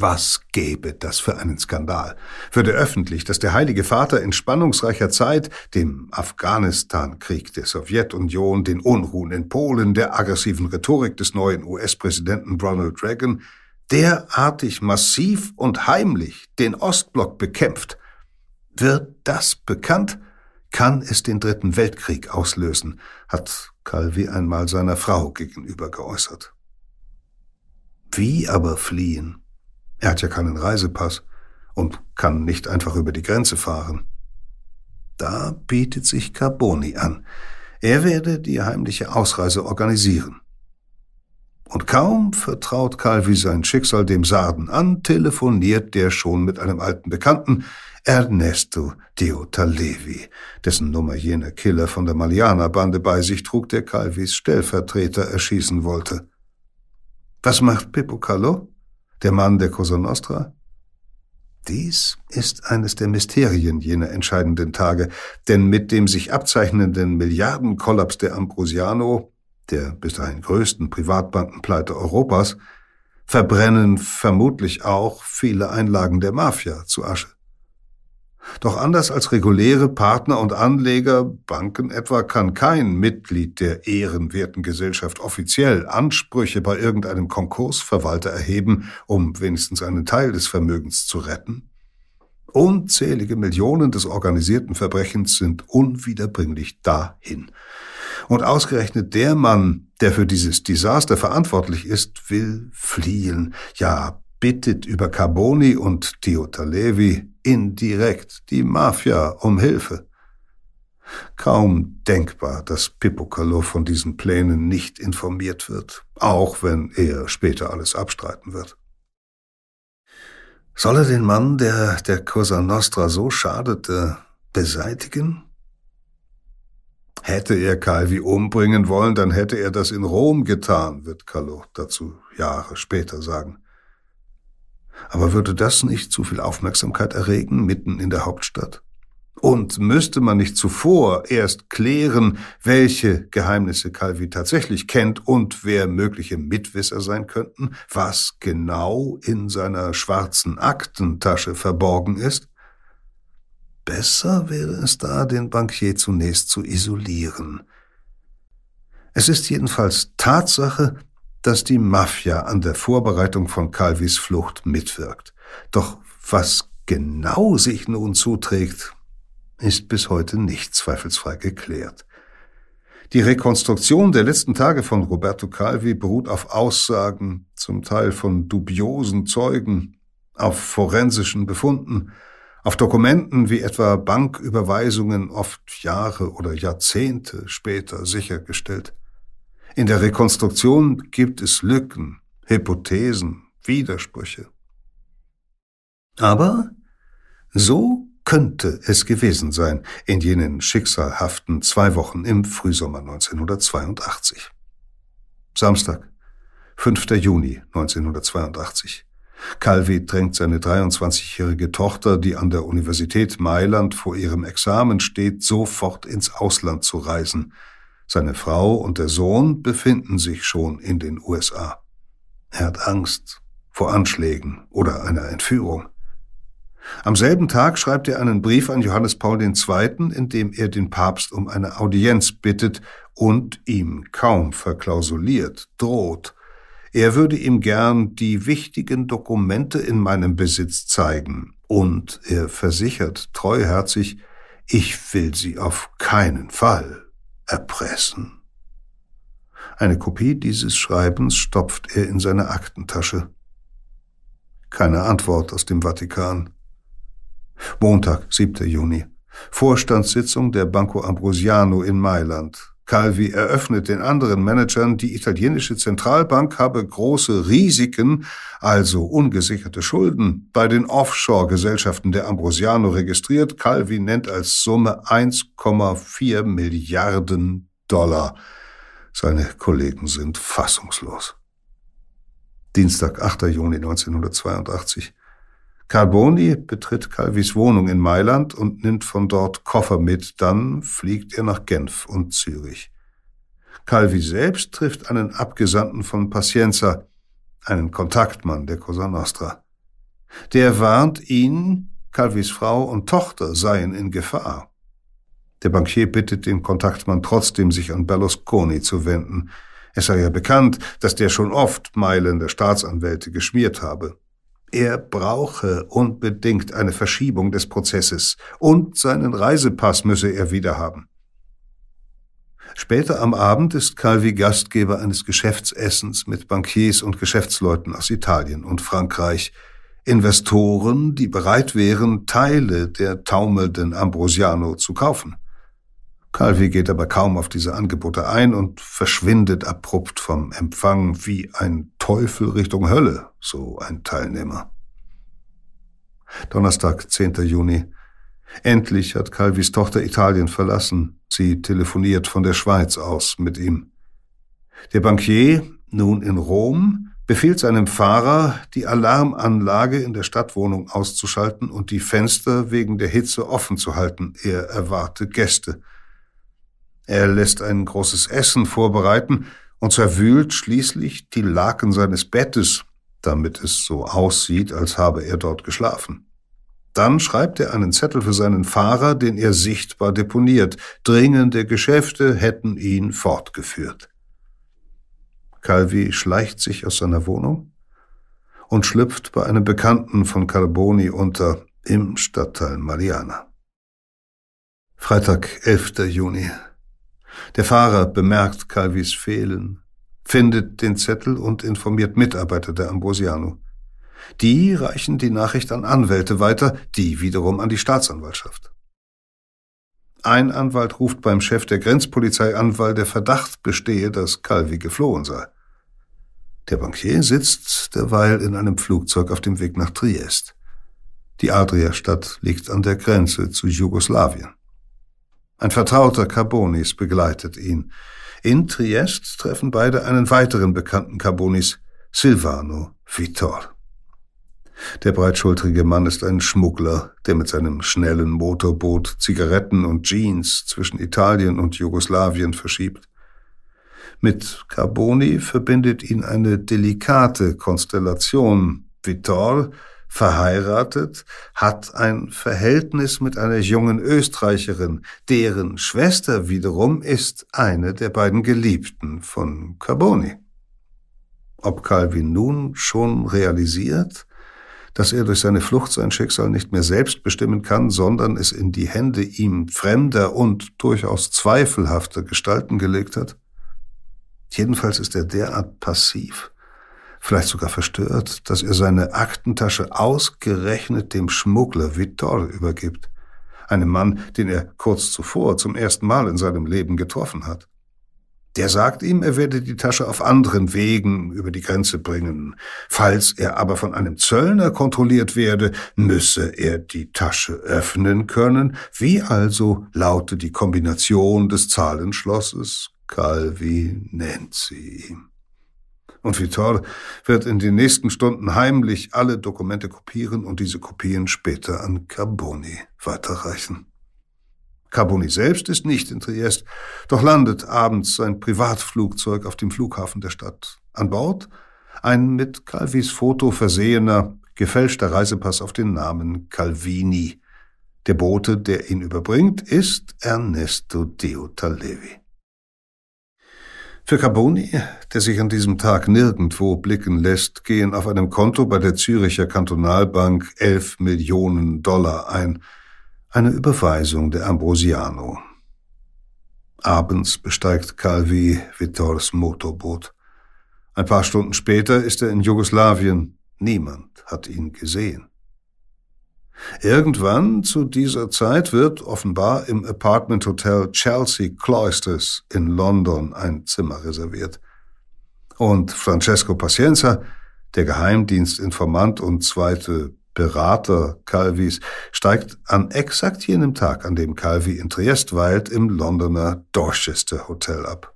Was gäbe das für einen Skandal? Würde öffentlich, dass der Heilige Vater in spannungsreicher Zeit, dem Afghanistan-Krieg der Sowjetunion, den Unruhen in Polen, der aggressiven Rhetorik des neuen US-Präsidenten Ronald Reagan, derartig massiv und heimlich den Ostblock bekämpft, wird das bekannt, kann es den Dritten Weltkrieg auslösen, hat Calvi einmal seiner Frau gegenüber geäußert. Wie aber fliehen? Er hat ja keinen Reisepass und kann nicht einfach über die Grenze fahren. Da bietet sich Carboni an. Er werde die heimliche Ausreise organisieren. Und kaum vertraut Calvi sein Schicksal dem Sarden an, telefoniert der schon mit einem alten Bekannten, Ernesto Deotalevi, dessen Nummer jener Killer von der Maliana-Bande bei sich trug, der Calvis Stellvertreter erschießen wollte. Was macht Pippo Calò, der Mann der Cosa Nostra? Dies ist eines der Mysterien jener entscheidenden Tage, denn mit dem sich abzeichnenden Milliardenkollaps der Ambrosiano der bis dahin größten Privatbankenpleite Europas, verbrennen vermutlich auch viele Einlagen der Mafia zu Asche. Doch anders als reguläre Partner und Anleger, Banken etwa, kann kein Mitglied der ehrenwerten Gesellschaft offiziell Ansprüche bei irgendeinem Konkursverwalter erheben, um wenigstens einen Teil des Vermögens zu retten. Unzählige Millionen des organisierten Verbrechens sind unwiederbringlich dahin. Und ausgerechnet der Mann, der für dieses Desaster verantwortlich ist, will fliehen, ja, bittet über Carboni und Levi indirekt die Mafia um Hilfe. Kaum denkbar, dass Pippo Calò von diesen Plänen nicht informiert wird, auch wenn er später alles abstreiten wird. Soll er den Mann, der der Cosa Nostra so schadete, beseitigen? Hätte er Calvi umbringen wollen, dann hätte er das in Rom getan, wird Calò dazu Jahre später sagen. Aber würde das nicht zu viel Aufmerksamkeit erregen, mitten in der Hauptstadt? Und müsste man nicht zuvor erst klären, welche Geheimnisse Calvi tatsächlich kennt und wer mögliche Mitwisser sein könnten, was genau in seiner schwarzen Aktentasche verborgen ist? Besser wäre es da, den Bankier zunächst zu isolieren. Es ist jedenfalls Tatsache, dass die Mafia an der Vorbereitung von Calvis Flucht mitwirkt. Doch was genau sich nun zuträgt, ist bis heute nicht zweifelsfrei geklärt. Die Rekonstruktion der letzten Tage von Roberto Calvi beruht auf Aussagen, zum Teil von dubiosen Zeugen, auf forensischen Befunden, auf Dokumenten wie etwa Banküberweisungen oft Jahre oder Jahrzehnte später sichergestellt. In der Rekonstruktion gibt es Lücken, Hypothesen, Widersprüche. Aber so könnte es gewesen sein in jenen schicksalhaften zwei Wochen im Frühsommer 1982. Samstag, 5. Juni 1982. Calvi drängt seine 23-jährige Tochter, die an der Universität Mailand vor ihrem Examen steht, sofort ins Ausland zu reisen. Seine Frau und der Sohn befinden sich schon in den USA. Er hat Angst vor Anschlägen oder einer Entführung. Am selben Tag schreibt er einen Brief an Johannes Paul II., in dem er den Papst um eine Audienz bittet und ihm kaum verklausuliert droht. Er würde ihm gern die wichtigen Dokumente in meinem Besitz zeigen, und er versichert treuherzig, ich will sie auf keinen Fall erpressen. Eine Kopie dieses Schreibens stopft er in seine Aktentasche. Keine Antwort aus dem Vatikan. Montag, 7. Juni. Vorstandssitzung der Banco Ambrosiano in Mailand. Calvi eröffnet den anderen Managern, die italienische Zentralbank habe große Risiken, also ungesicherte Schulden, bei den Offshore-Gesellschaften der Ambrosiano registriert. Calvi nennt als Summe 1,4 Milliarden Dollar. Seine Kollegen sind fassungslos. Dienstag, 8. Juni 1982. Carboni betritt Calvis Wohnung in Mailand und nimmt von dort Koffer mit, dann fliegt er nach Genf und Zürich. Calvi selbst trifft einen Abgesandten von Pacienza, einen Kontaktmann der Cosa Nostra. Der warnt ihn, Calvis Frau und Tochter seien in Gefahr. Der Bankier bittet den Kontaktmann trotzdem, sich an Berlusconi zu wenden. Es sei ja bekannt, dass der schon oft Meilen der Staatsanwälte geschmiert habe. Er brauche unbedingt eine Verschiebung des Prozesses und seinen Reisepass müsse er wiederhaben. Später am Abend ist Calvi Gastgeber eines Geschäftsessens mit Bankiers und Geschäftsleuten aus Italien und Frankreich, Investoren, die bereit wären, Teile der taumelnden Ambrosiano zu kaufen. Calvi geht aber kaum auf diese Angebote ein und verschwindet abrupt vom Empfang wie ein Teufel Richtung Hölle, so ein Teilnehmer. Donnerstag, 10. Juni. Endlich hat Calvis Tochter Italien verlassen. Sie telefoniert von der Schweiz aus mit ihm. Der Bankier, nun in Rom, befiehlt seinem Fahrer, die Alarmanlage in der Stadtwohnung auszuschalten und die Fenster wegen der Hitze offen zu halten. Er erwarte Gäste. Er lässt ein großes Essen vorbereiten und zerwühlt schließlich die Laken seines Bettes, damit es so aussieht, als habe er dort geschlafen. Dann schreibt er einen Zettel für seinen Fahrer, den er sichtbar deponiert. Dringende Geschäfte hätten ihn fortgeführt. Calvi schleicht sich aus seiner Wohnung und schlüpft bei einem Bekannten von Carboni unter im Stadtteil Mariana. Freitag, 11. Juni. Der Fahrer bemerkt Calvis Fehlen, findet den Zettel und informiert Mitarbeiter der Ambrosiano. Die reichen die Nachricht an Anwälte weiter, die wiederum an die Staatsanwaltschaft. Ein Anwalt ruft beim Chef der Grenzpolizei an, weil der Verdacht bestehe, dass Calvi geflohen sei. Der Bankier sitzt derweil in einem Flugzeug auf dem Weg nach Triest. Die Adria-Stadt liegt an der Grenze zu Jugoslawien. Ein Vertrauter Carbonis begleitet ihn. In Triest treffen beide einen weiteren bekannten Carbonis, Silvano Vitor. Der breitschultrige Mann ist ein Schmuggler, der mit seinem schnellen Motorboot Zigaretten und Jeans zwischen Italien und Jugoslawien verschiebt. Mit Carboni verbindet ihn eine delikate Konstellation. Vitor, verheiratet, hat ein Verhältnis mit einer jungen Österreicherin, deren Schwester wiederum ist eine der beiden Geliebten von Carboni. Ob Calvin nun schon realisiert, dass er durch seine Flucht sein Schicksal nicht mehr selbst bestimmen kann, sondern es in die Hände ihm fremder und durchaus zweifelhafter Gestalten gelegt hat? Jedenfalls ist er derart passiv, vielleicht sogar verstört, dass er seine Aktentasche ausgerechnet dem Schmuggler Vitor übergibt, einem Mann, den er kurz zuvor zum ersten Mal in seinem Leben getroffen hat. Der sagt ihm, er werde die Tasche auf anderen Wegen über die Grenze bringen. Falls er aber von einem Zöllner kontrolliert werde, müsse er die Tasche öffnen können. Wie also laute die Kombination des Zahlenschlosses? Calvi nennt sie ihm. Und Vitor wird in den nächsten Stunden heimlich alle Dokumente kopieren und diese Kopien später an Carboni weiterreichen. Carboni selbst ist nicht in Triest, doch landet abends sein Privatflugzeug auf dem Flughafen der Stadt. An Bord ein mit Calvis Foto versehener, gefälschter Reisepass auf den Namen Calvini. Der Bote, der ihn überbringt, ist Ernesto Deotalevi. Für Carboni, der sich an diesem Tag nirgendwo blicken lässt, gehen auf einem Konto bei der Züricher Kantonalbank elf Millionen Dollar ein – eine Überweisung der Ambrosiano. Abends besteigt Calvi Vittors Motorboot. Ein paar Stunden später ist er in Jugoslawien. Niemand hat ihn gesehen. Irgendwann zu dieser Zeit wird offenbar im Apartment Hotel Chelsea Cloisters in London ein Zimmer reserviert. Und Francesco Pacienza, der Geheimdienstinformant und zweite Berater Calvis, steigt an exakt jenem Tag, an dem Calvi in Triest weilt, im Londoner Dorchester Hotel ab.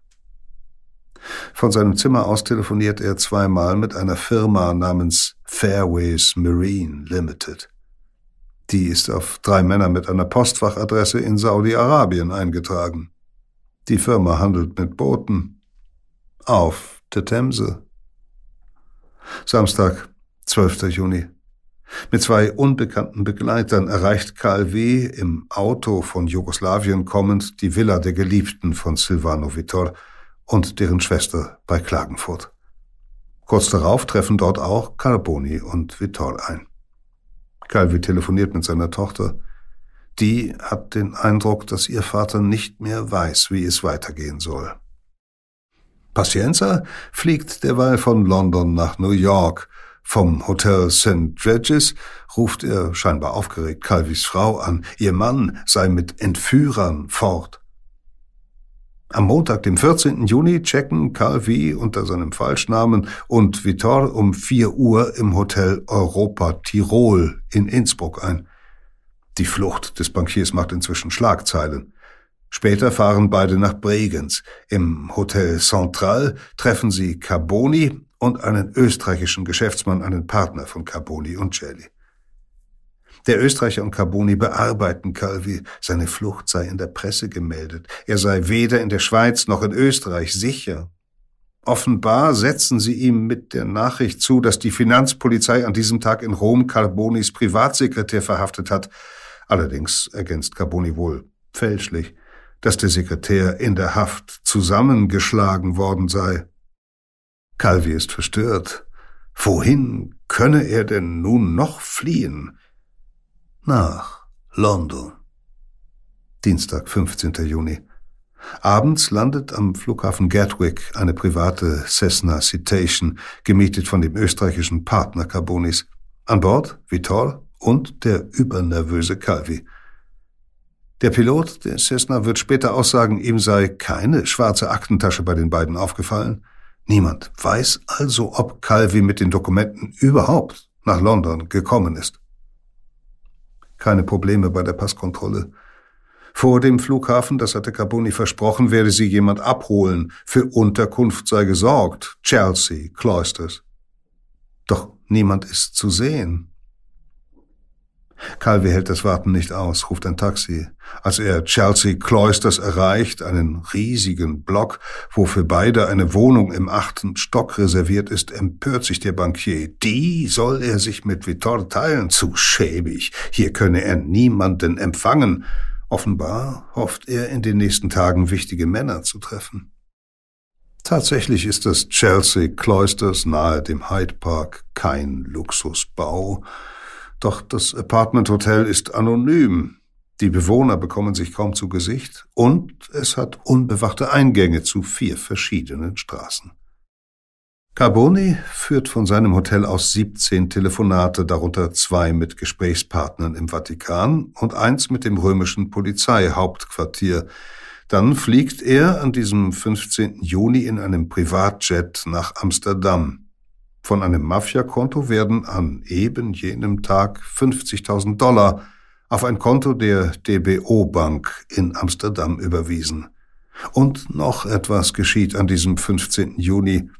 Von seinem Zimmer aus telefoniert er zweimal mit einer Firma namens Fairways Marine Limited. Die ist auf drei Männer mit einer Postfachadresse in Saudi-Arabien eingetragen. Die Firma handelt mit Booten auf der Themse. Samstag, 12. Juni. Mit zwei unbekannten Begleitern erreicht Karl W. im Auto von Jugoslawien kommend die Villa der Geliebten von Silvano Vitor und deren Schwester bei Klagenfurt. Kurz darauf treffen dort auch Carboni und Vitor ein. Calvi telefoniert mit seiner Tochter. Die hat den Eindruck, dass ihr Vater nicht mehr weiß, wie es weitergehen soll. Pacienza fliegt derweil von London nach New York, vom Hotel St. Regis ruft er scheinbar aufgeregt Calvis Frau an. Ihr Mann sei mit Entführern fort. Am Montag, dem 14. Juni, checken Calvi unter seinem Falschnamen und Vitor um 4 Uhr im Hotel Europa Tirol in Innsbruck ein. Die Flucht des Bankiers macht inzwischen Schlagzeilen. Später fahren beide nach Bregenz. Im Hotel Central treffen sie Carboni und einen österreichischen Geschäftsmann, einen Partner von Carboni und Celli. Der Österreicher und Carboni bearbeiten Calvi. Seine Flucht sei in der Presse gemeldet. Er sei weder in der Schweiz noch in Österreich sicher. Offenbar setzen sie ihm mit der Nachricht zu, dass die Finanzpolizei an diesem Tag in Rom Carbonis Privatsekretär verhaftet hat. Allerdings ergänzt Carboni wohl fälschlich, dass der Sekretär in der Haft zusammengeschlagen worden sei. Calvi ist verstört. Wohin könne er denn nun noch fliehen? Nach London. Dienstag, 15. Juni. Abends landet am Flughafen Gatwick eine private Cessna Citation, gemietet von dem österreichischen Partner Carbonis. An Bord Vitor und der übernervöse Calvi. Der Pilot der Cessna wird später aussagen, ihm sei keine schwarze Aktentasche bei den beiden aufgefallen. Niemand weiß also, ob Calvi mit den Dokumenten überhaupt nach London gekommen ist. Keine Probleme bei der Passkontrolle. Vor dem Flughafen, das hatte Carboni versprochen, werde sie jemand abholen. Für Unterkunft sei gesorgt. Chelsea, Cloisters. Doch niemand ist zu sehen. Calvi hält das Warten nicht aus, ruft ein Taxi. Als er Chelsea Cloisters erreicht, einen riesigen Block, wo für beide eine Wohnung im achten Stock reserviert ist, empört sich der Bankier. Die soll er sich mit Vittor teilen. Zu schäbig. Hier könne er niemanden empfangen. Offenbar hofft er in den nächsten Tagen wichtige Männer zu treffen. Tatsächlich ist das Chelsea Cloisters nahe dem Hyde Park kein Luxusbau, doch das Apartment Hotel ist anonym. Die Bewohner bekommen sich kaum zu Gesicht und es hat unbewachte Eingänge zu vier verschiedenen Straßen. Carboni führt von seinem Hotel aus 17 Telefonate, darunter zwei mit Gesprächspartnern im Vatikan und eins mit dem römischen Polizeihauptquartier. Dann fliegt er an diesem 15. Juni in einem Privatjet nach Amsterdam. Von einem Mafia-Konto werden an eben jenem Tag 50.000 Dollar auf ein Konto der DBO Bank in Amsterdam überwiesen. Und noch etwas geschieht an diesem 15. Juni.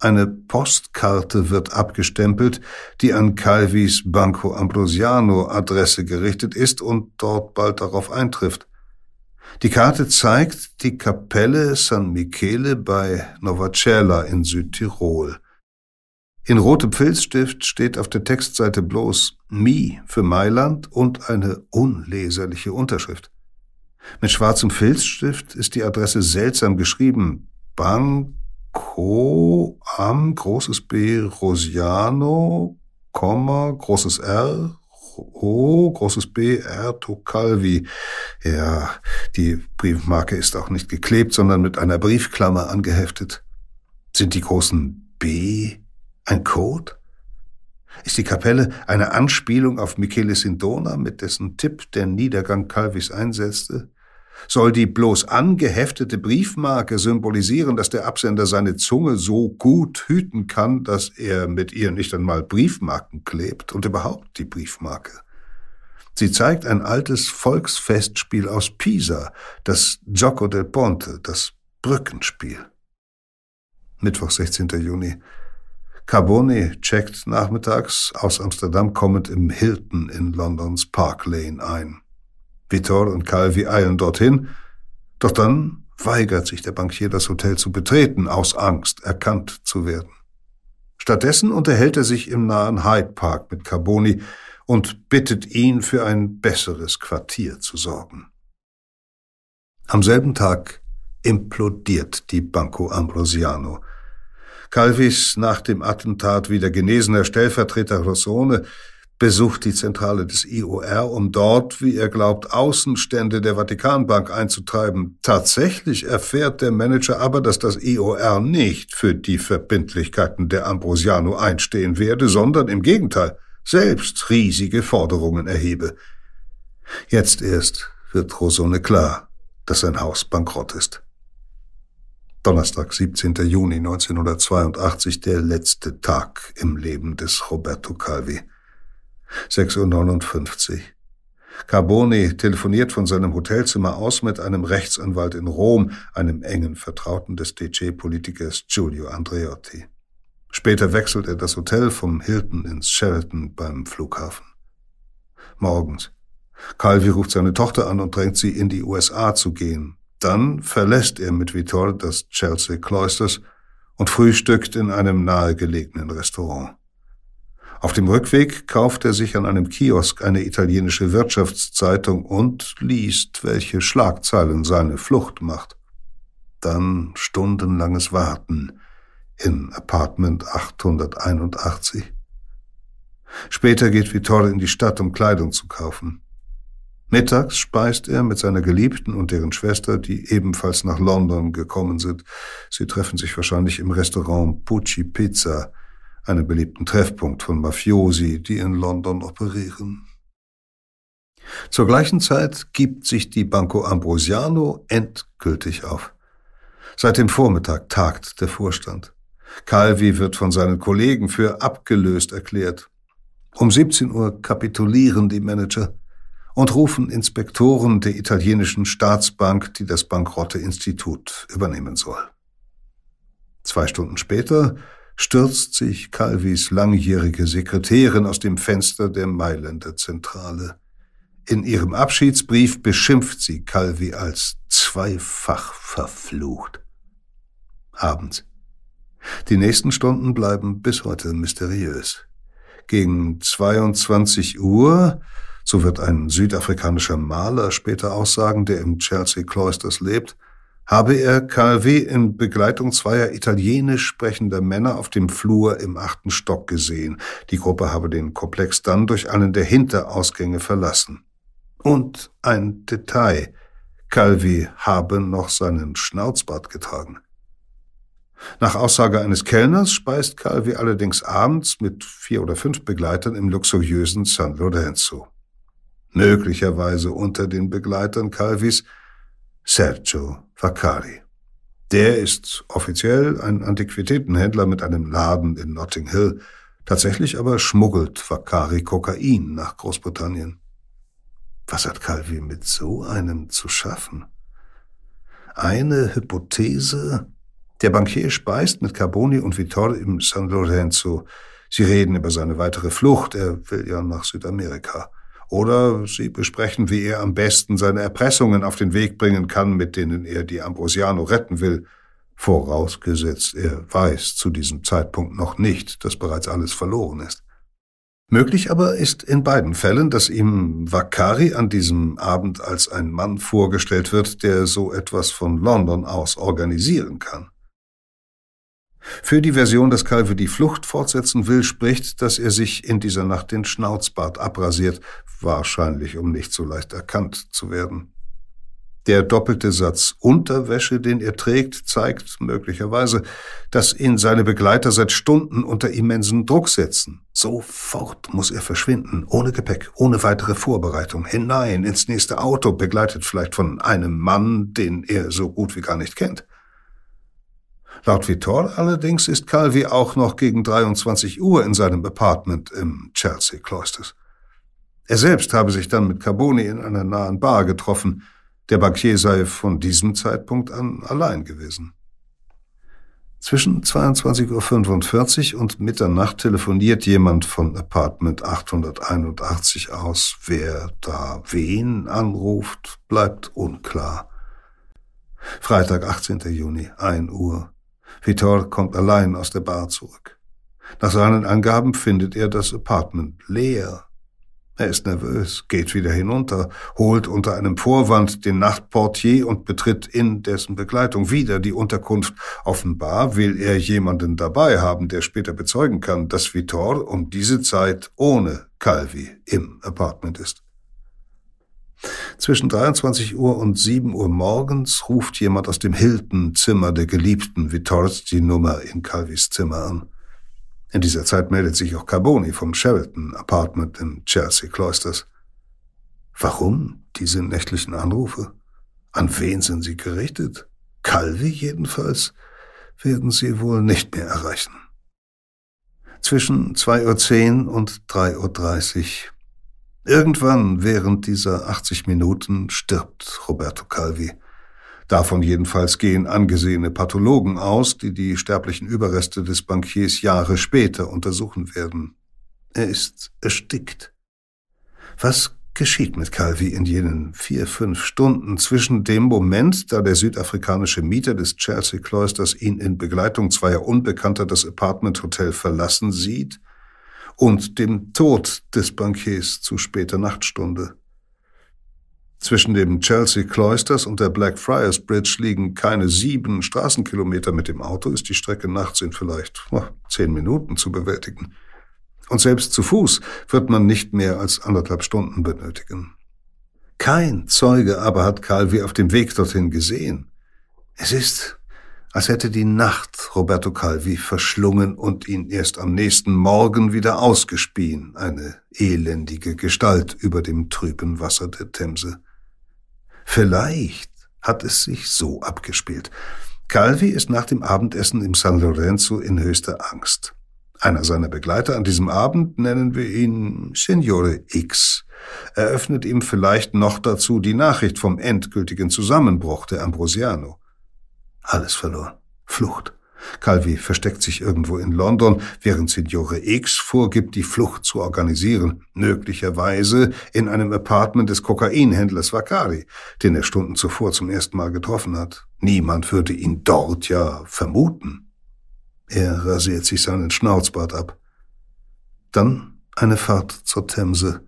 Eine Postkarte wird abgestempelt, die an Calvis Banco Ambrosiano Adresse gerichtet ist und dort bald darauf eintrifft. Die Karte zeigt die Kapelle San Michele bei Novacella in Südtirol. In rotem Filzstift steht auf der Textseite bloß Mi für Mailand und eine unleserliche Unterschrift. Mit schwarzem Filzstift ist die Adresse seltsam geschrieben. Banco am großes B Rosiano, Komma, großes R, O, großes B, R, Tocalvi. Ja, die Briefmarke ist auch nicht geklebt, sondern mit einer Briefklammer angeheftet. Sind die großen B, ein Code? Ist die Kapelle eine Anspielung auf Michele Sindona, mit dessen Tipp der Niedergang Calvis einsetzte? Soll die bloß angeheftete Briefmarke symbolisieren, dass der Absender seine Zunge so gut hüten kann, dass er mit ihr nicht einmal Briefmarken klebt und überhaupt die Briefmarke? Sie zeigt ein altes Volksfestspiel aus Pisa, das Gioco del Ponte, das Brückenspiel. Mittwoch, 16. Juni. Carbone checkt nachmittags aus Amsterdam kommend im Hilton in Londons Park Lane ein. Vitor und Calvi eilen dorthin, doch dann weigert sich der Bankier, das Hotel zu betreten, aus Angst, erkannt zu werden. Stattdessen unterhält er sich im nahen Hyde Park mit Carboni und bittet ihn, für ein besseres Quartier zu sorgen. Am selben Tag implodiert die Banco Ambrosiano. Calvis nach dem Attentat wieder genesener Stellvertreter Rossone besucht die Zentrale des IOR, um dort, wie er glaubt, Außenstände der Vatikanbank einzutreiben. Tatsächlich erfährt der Manager aber, dass das IOR nicht für die Verbindlichkeiten der Ambrosiano einstehen werde, sondern im Gegenteil selbst riesige Forderungen erhebe. Jetzt erst wird Rosone klar, dass sein Haus bankrott ist. Donnerstag, 17. Juni 1982, der letzte Tag im Leben des Roberto Calvi. 6.59 Uhr. Carboni telefoniert von seinem Hotelzimmer aus mit einem Rechtsanwalt in Rom, einem engen Vertrauten des DC-Politikers Giulio Andreotti. Später wechselt er das Hotel vom Hilton ins Sheraton beim Flughafen. Morgens. Calvi ruft seine Tochter an und drängt sie, in die USA zu gehen, dann verlässt er mit Vittor das Chelsea Cloisters und frühstückt in einem nahegelegenen Restaurant. Auf dem Rückweg kauft er sich an einem Kiosk eine italienische Wirtschaftszeitung und liest, welche Schlagzeilen seine Flucht macht. Dann stundenlanges Warten in Apartment 881. Später geht Vittor in die Stadt, um Kleidung zu kaufen. Mittags speist er mit seiner Geliebten und deren Schwester, die ebenfalls nach London gekommen sind. Sie treffen sich wahrscheinlich im Restaurant Pucci Pizza, einem beliebten Treffpunkt von Mafiosi, die in London operieren. Zur gleichen Zeit gibt sich die Banco Ambrosiano endgültig auf. Seit dem Vormittag tagt der Vorstand. Calvi wird von seinen Kollegen für abgelöst erklärt. Um 17 Uhr kapitulieren die Manager und rufen Inspektoren der italienischen Staatsbank, die das bankrotte Institut übernehmen soll. Zwei Stunden später stürzt sich Calvis langjährige Sekretärin aus dem Fenster der Mailänder Zentrale. In ihrem Abschiedsbrief beschimpft sie Calvi als zweifach verflucht. Abends. Die nächsten Stunden bleiben bis heute mysteriös. Gegen 22 Uhr, so wird ein südafrikanischer Maler später aussagen, der im Chelsea Cloisters lebt, habe er KW in Begleitung zweier italienisch sprechender Männer auf dem Flur im achten Stock gesehen. Die Gruppe habe den Komplex dann durch einen der Hinterausgänge verlassen. Und ein Detail. Calvi habe noch seinen Schnauzbart getragen. Nach Aussage eines Kellners speist Calvi allerdings abends mit vier oder fünf Begleitern im luxuriösen San Lorenzo. Möglicherweise unter den Begleitern Calvis Sergio Vaccari. Der ist offiziell ein Antiquitätenhändler mit einem Laden in Notting Hill. Tatsächlich aber schmuggelt Vaccari Kokain nach Großbritannien. Was hat Calvi mit so einem zu schaffen? Eine Hypothese der Bankier speist mit Carboni und Vittor im San Lorenzo. Sie reden über seine weitere Flucht. Er will ja nach Südamerika. Oder sie besprechen, wie er am besten seine Erpressungen auf den Weg bringen kann, mit denen er die Ambrosiano retten will. Vorausgesetzt, er weiß zu diesem Zeitpunkt noch nicht, dass bereits alles verloren ist. Möglich aber ist in beiden Fällen, dass ihm Vakari an diesem Abend als ein Mann vorgestellt wird, der so etwas von London aus organisieren kann. Für die Version, dass Calvi die Flucht fortsetzen will, spricht, dass er sich in dieser Nacht den Schnauzbart abrasiert, wahrscheinlich um nicht so leicht erkannt zu werden. Der doppelte Satz Unterwäsche, den er trägt, zeigt möglicherweise, dass ihn seine Begleiter seit Stunden unter immensen Druck setzen. Sofort muss er verschwinden, ohne Gepäck, ohne weitere Vorbereitung, hinein ins nächste Auto, begleitet vielleicht von einem Mann, den er so gut wie gar nicht kennt. Laut Vittor allerdings ist Calvi auch noch gegen 23 Uhr in seinem Apartment im Chelsea Cloisters. Er selbst habe sich dann mit Carboni in einer nahen Bar getroffen. Der Bankier sei von diesem Zeitpunkt an allein gewesen. Zwischen 22.45 Uhr und Mitternacht telefoniert jemand von Apartment 881 aus. Wer da wen anruft, bleibt unklar. Freitag, 18. Juni, 1 Uhr. Vitor kommt allein aus der Bar zurück. Nach seinen Angaben findet er das Apartment leer. Er ist nervös, geht wieder hinunter, holt unter einem Vorwand den Nachtportier und betritt in dessen Begleitung wieder die Unterkunft. Offenbar will er jemanden dabei haben, der später bezeugen kann, dass Vitor um diese Zeit ohne Calvi im Apartment ist. Zwischen 23 Uhr und 7 Uhr morgens ruft jemand aus dem Hilton-Zimmer der Geliebten Vittors die Nummer in Calvis Zimmer an. In dieser Zeit meldet sich auch Carboni vom Sheraton Apartment in Chelsea Cloisters. Warum diese nächtlichen Anrufe? An wen sind sie gerichtet? Calvi jedenfalls werden sie wohl nicht mehr erreichen. Zwischen 2.10 Uhr und 3.30 Uhr Irgendwann während dieser 80 Minuten stirbt Roberto Calvi. Davon jedenfalls gehen angesehene Pathologen aus, die die sterblichen Überreste des Bankiers Jahre später untersuchen werden. Er ist erstickt. Was geschieht mit Calvi in jenen vier, fünf Stunden zwischen dem Moment, da der südafrikanische Mieter des Chelsea Cloisters ihn in Begleitung zweier Unbekannter das Apartment Hotel verlassen sieht und dem Tod des Bankiers zu später Nachtstunde. Zwischen dem Chelsea Cloisters und der Blackfriars Bridge liegen keine sieben Straßenkilometer. Mit dem Auto ist die Strecke nachts in vielleicht oh, zehn Minuten zu bewältigen. Und selbst zu Fuß wird man nicht mehr als anderthalb Stunden benötigen. Kein Zeuge aber hat Calvi auf dem Weg dorthin gesehen. Es ist, als hätte die Nacht Roberto Calvi verschlungen und ihn erst am nächsten Morgen wieder ausgespien, eine elendige Gestalt über dem trüben Wasser der Themse. Vielleicht hat es sich so abgespielt. Calvi ist nach dem Abendessen im San Lorenzo in höchster Angst. Einer seiner Begleiter an diesem Abend, nennen wir ihn Signore X, eröffnet ihm vielleicht noch dazu die Nachricht vom endgültigen Zusammenbruch der Ambrosiano. Alles verloren. Flucht. Calvi versteckt sich irgendwo in London, während Signore X vorgibt, die Flucht zu organisieren, möglicherweise in einem Apartment des Kokainhändlers Vakari, den er Stunden zuvor zum ersten Mal getroffen hat. Niemand würde ihn dort ja vermuten. Er rasiert sich seinen Schnauzbart ab. Dann eine Fahrt zur Themse.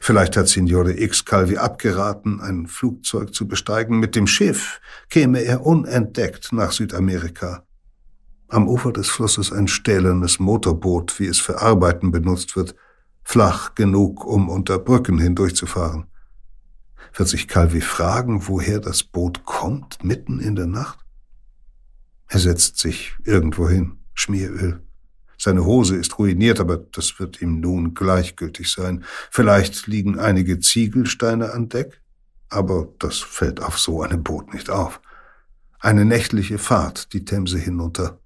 Vielleicht hat Signore X Calvi abgeraten, ein Flugzeug zu besteigen. Mit dem Schiff käme er unentdeckt nach Südamerika. Am Ufer des Flusses ein stählernes Motorboot, wie es für Arbeiten benutzt wird, flach genug, um unter Brücken hindurchzufahren. Wird sich Calvi fragen, woher das Boot kommt, mitten in der Nacht? Er setzt sich irgendwo hin, Schmieröl. Seine Hose ist ruiniert, aber das wird ihm nun gleichgültig sein. Vielleicht liegen einige Ziegelsteine an Deck, aber das fällt auf so einem Boot nicht auf. Eine nächtliche Fahrt die Themse hinunter.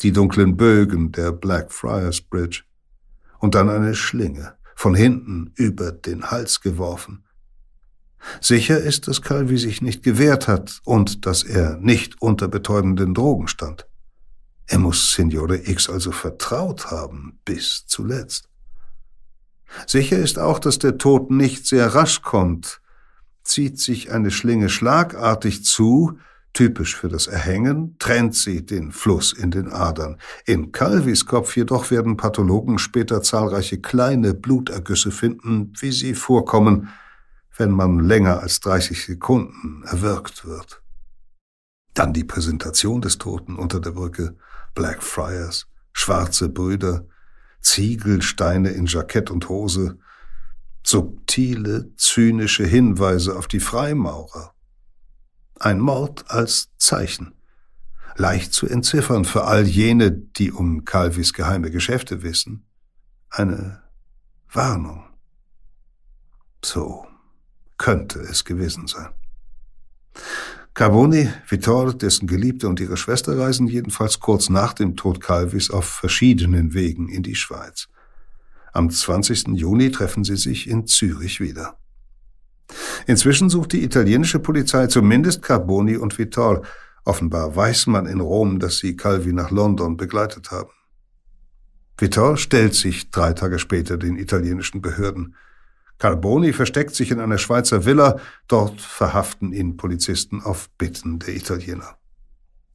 Die dunklen Bögen der Blackfriars Bridge. Und dann eine Schlinge, von hinten über den Hals geworfen. Sicher ist, dass Calvi sich nicht gewehrt hat und dass er nicht unter betäubenden Drogen stand. Er muss Signore X also vertraut haben, bis zuletzt. Sicher ist auch, dass der Tod nicht sehr rasch kommt. Zieht sich eine Schlinge schlagartig zu, typisch für das Erhängen, trennt sie den Fluss in den Adern. In Calvis Kopf jedoch werden Pathologen später zahlreiche kleine Blutergüsse finden, wie sie vorkommen, wenn man länger als 30 Sekunden erwürgt wird. Dann die Präsentation des Toten unter der Brücke. Blackfriars, schwarze Brüder, Ziegelsteine in Jackett und Hose, subtile, zynische Hinweise auf die Freimaurer. Ein Mord als Zeichen. Leicht zu entziffern für all jene, die um Calvis geheime Geschäfte wissen. Eine Warnung. So könnte es gewesen sein. Carboni, Vittor, dessen Geliebte und ihre Schwester reisen jedenfalls kurz nach dem Tod Calvis auf verschiedenen Wegen in die Schweiz. Am 20. Juni treffen sie sich in Zürich wieder. Inzwischen sucht die italienische Polizei zumindest Carboni und Vittor. Offenbar weiß man in Rom, dass sie Calvi nach London begleitet haben. Vittor stellt sich drei Tage später den italienischen Behörden. Carboni versteckt sich in einer Schweizer Villa, dort verhaften ihn Polizisten auf Bitten der Italiener.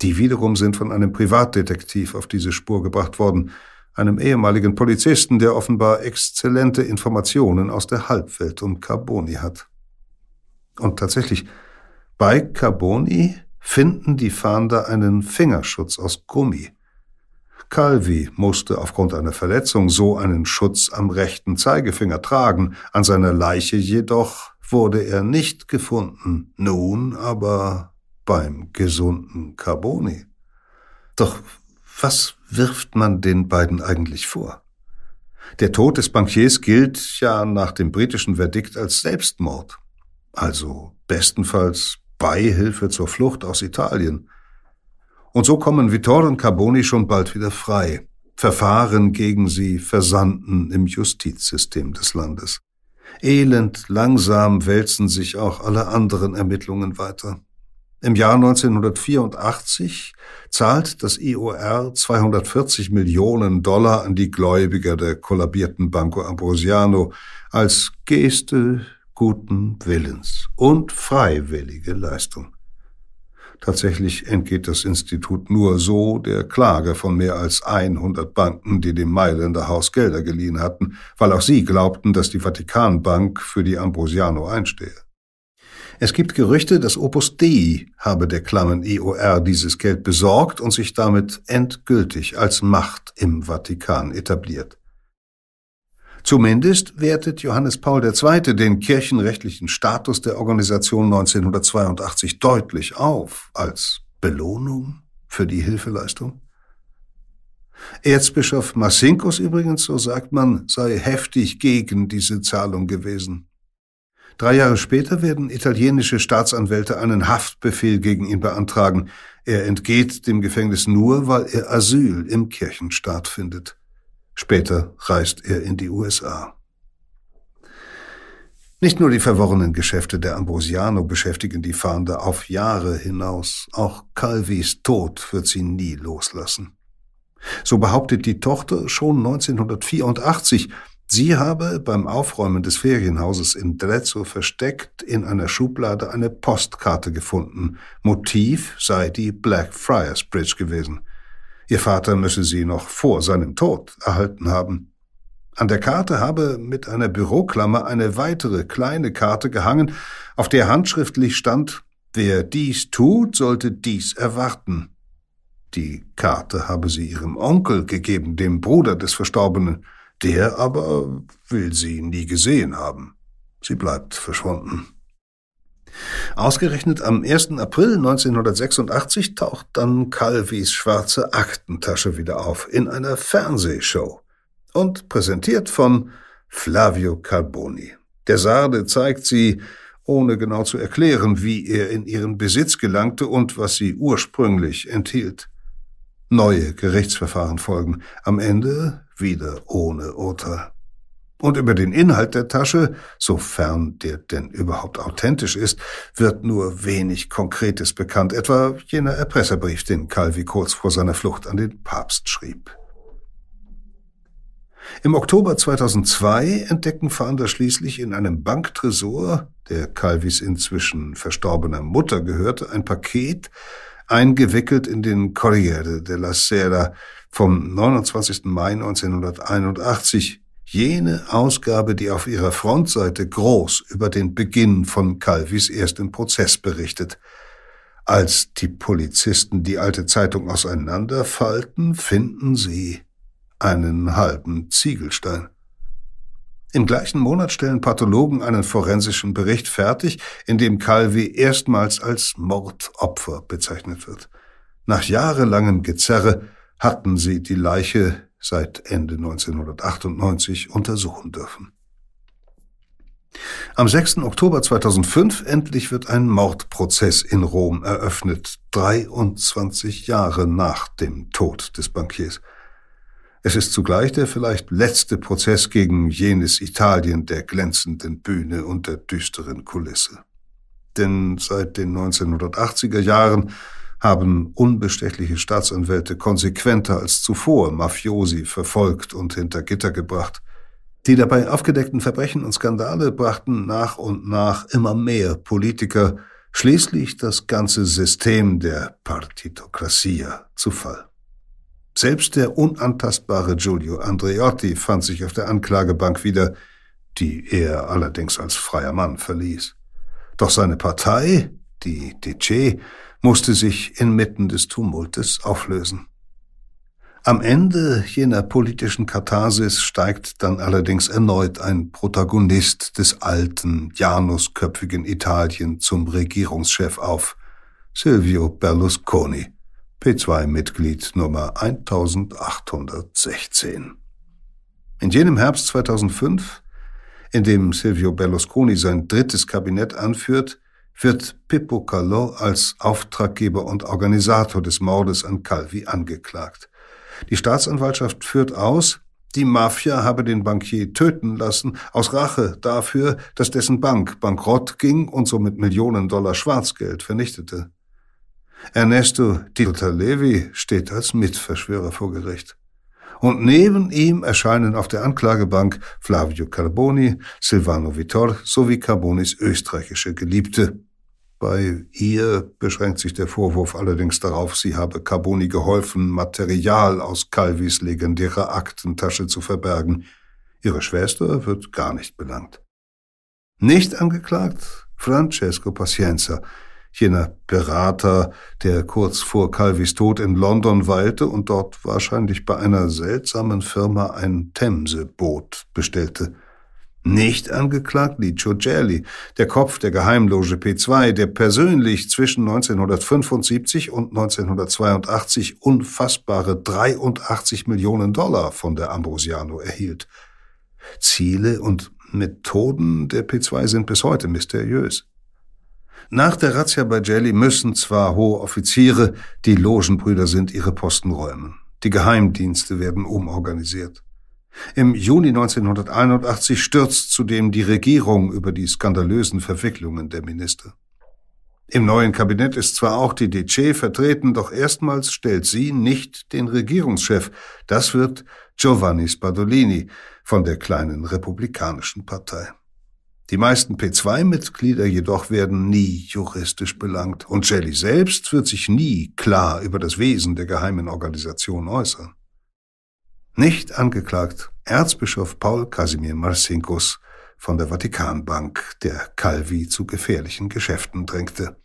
Die wiederum sind von einem Privatdetektiv auf diese Spur gebracht worden, einem ehemaligen Polizisten, der offenbar exzellente Informationen aus der Halbwelt um Carboni hat. Und tatsächlich, bei Carboni finden die Fahnder einen Fingerschutz aus Gummi. Calvi musste aufgrund einer Verletzung so einen Schutz am rechten Zeigefinger tragen, an seiner Leiche jedoch wurde er nicht gefunden, nun aber beim gesunden Carboni. Doch was wirft man den beiden eigentlich vor? Der Tod des Bankiers gilt ja nach dem britischen Verdikt als Selbstmord, also bestenfalls Beihilfe zur Flucht aus Italien. Und so kommen Vittor und Carboni schon bald wieder frei. Verfahren gegen sie versanden im Justizsystem des Landes. Elend langsam wälzen sich auch alle anderen Ermittlungen weiter. Im Jahr 1984 zahlt das IOR 240 Millionen Dollar an die Gläubiger der kollabierten Banco Ambrosiano als Geste guten Willens und freiwillige Leistung. Tatsächlich entgeht das Institut nur so der Klage von mehr als 100 Banken, die dem Mailänder Haus Gelder geliehen hatten, weil auch sie glaubten, dass die Vatikanbank für die Ambrosiano einstehe. Es gibt Gerüchte, dass Opus Dei habe der klammen IOR dieses Geld besorgt und sich damit endgültig als Macht im Vatikan etabliert. Zumindest wertet Johannes Paul II. den kirchenrechtlichen Status der Organisation 1982 deutlich auf als Belohnung für die Hilfeleistung? Erzbischof Marcinkus übrigens, so sagt man, sei heftig gegen diese Zahlung gewesen. Drei Jahre später werden italienische Staatsanwälte einen Haftbefehl gegen ihn beantragen. Er entgeht dem Gefängnis nur, weil er Asyl im Kirchenstaat findet. Später reist er in die USA. Nicht nur die verworrenen Geschäfte der Ambrosiano beschäftigen die Fahnder auf Jahre hinaus. Auch Calvis Tod wird sie nie loslassen. So behauptet die Tochter schon 1984, sie habe beim Aufräumen des Ferienhauses in Drezzo versteckt in einer Schublade eine Postkarte gefunden. Motiv sei die Blackfriars Bridge gewesen. Ihr Vater müsse sie noch vor seinem Tod erhalten haben. An der Karte habe mit einer Büroklammer eine weitere kleine Karte gehangen, auf der handschriftlich stand Wer dies tut, sollte dies erwarten. Die Karte habe sie ihrem Onkel gegeben, dem Bruder des Verstorbenen. Der aber will sie nie gesehen haben. Sie bleibt verschwunden. Ausgerechnet am 1. April 1986 taucht dann Calvis schwarze Aktentasche wieder auf in einer Fernsehshow und präsentiert von Flavio Carboni. Der Sarde zeigt sie, ohne genau zu erklären, wie er in ihren Besitz gelangte und was sie ursprünglich enthielt. Neue Gerichtsverfahren folgen, am Ende wieder ohne Urteil. Und über den Inhalt der Tasche, sofern der denn überhaupt authentisch ist, wird nur wenig Konkretes bekannt, etwa jener Erpresserbrief, den Calvi kurz vor seiner Flucht an den Papst schrieb. Im Oktober 2002 entdecken Fahnder schließlich in einem Banktresor, der Calvis inzwischen verstorbener Mutter gehörte, ein Paket, eingewickelt in den Corriere della Sera vom 29. Mai 1981, jene Ausgabe, die auf ihrer Frontseite groß über den Beginn von Calvis erstem Prozess berichtet. Als die Polizisten die alte Zeitung auseinanderfalten, finden sie einen halben Ziegelstein. Im gleichen Monat stellen Pathologen einen forensischen Bericht fertig, in dem Calvi erstmals als Mordopfer bezeichnet wird. Nach jahrelangem Gezerre hatten sie die Leiche seit Ende 1998 untersuchen dürfen. Am 6. Oktober 2005 endlich wird ein Mordprozess in Rom eröffnet, 23 Jahre nach dem Tod des Bankiers. Es ist zugleich der vielleicht letzte Prozess gegen jenes Italien der glänzenden Bühne und der düsteren Kulisse. Denn seit den 1980er Jahren haben unbestechliche Staatsanwälte konsequenter als zuvor Mafiosi verfolgt und hinter Gitter gebracht. Die dabei aufgedeckten Verbrechen und Skandale brachten nach und nach immer mehr Politiker, schließlich das ganze System der Partitokratia zu Fall. Selbst der unantastbare Giulio Andreotti fand sich auf der Anklagebank wieder, die er allerdings als freier Mann verließ. Doch seine Partei, die DC, musste sich inmitten des Tumultes auflösen. Am Ende jener politischen Katharsis steigt dann allerdings erneut ein Protagonist des alten, janusköpfigen Italien zum Regierungschef auf, Silvio Berlusconi. P2-Mitglied Nummer 1816. In jenem Herbst 2005, in dem Silvio Berlusconi sein drittes Kabinett anführt, wird Pippo Calò als Auftraggeber und Organisator des Mordes an Calvi angeklagt. Die Staatsanwaltschaft führt aus, die Mafia habe den Bankier töten lassen, aus Rache dafür, dass dessen Bank bankrott ging und somit Millionen Dollar Schwarzgeld vernichtete. Ernesto Levi steht als Mitverschwörer vor Gericht. Und neben ihm erscheinen auf der Anklagebank Flavio Carboni, Silvano Vittor sowie Carbonis österreichische Geliebte. Bei ihr beschränkt sich der Vorwurf allerdings darauf, sie habe Carboni geholfen, Material aus Calvis legendärer Aktentasche zu verbergen. Ihre Schwester wird gar nicht belangt. Nicht angeklagt Francesco Pacienza, jener Berater, der kurz vor Calvis Tod in London weilte und dort wahrscheinlich bei einer seltsamen Firma ein Themseboot bestellte. Nicht angeklagt Licio Gelli, der Kopf der Geheimloge P2, der persönlich zwischen 1975 und 1982 unfassbare 83 Millionen Dollar von der Ambrosiano erhielt. Ziele und Methoden der P2 sind bis heute mysteriös. Nach der Razzia bei Jelly müssen zwar hohe Offiziere, die Logenbrüder sind, ihre Posten räumen. Die Geheimdienste werden umorganisiert. Im Juni 1981 stürzt zudem die Regierung über die skandalösen Verwicklungen der Minister. Im neuen Kabinett ist zwar auch die DC vertreten, doch erstmals stellt sie nicht den Regierungschef. Das wird Giovanni Spadolini von der kleinen republikanischen Partei. Die meisten P2-Mitglieder jedoch werden nie juristisch belangt und Jelly selbst wird sich nie klar über das Wesen der geheimen Organisation äußern. Nicht angeklagt Erzbischof Paul Casimir Marcinkus von der Vatikanbank, der Calvi zu gefährlichen Geschäften drängte.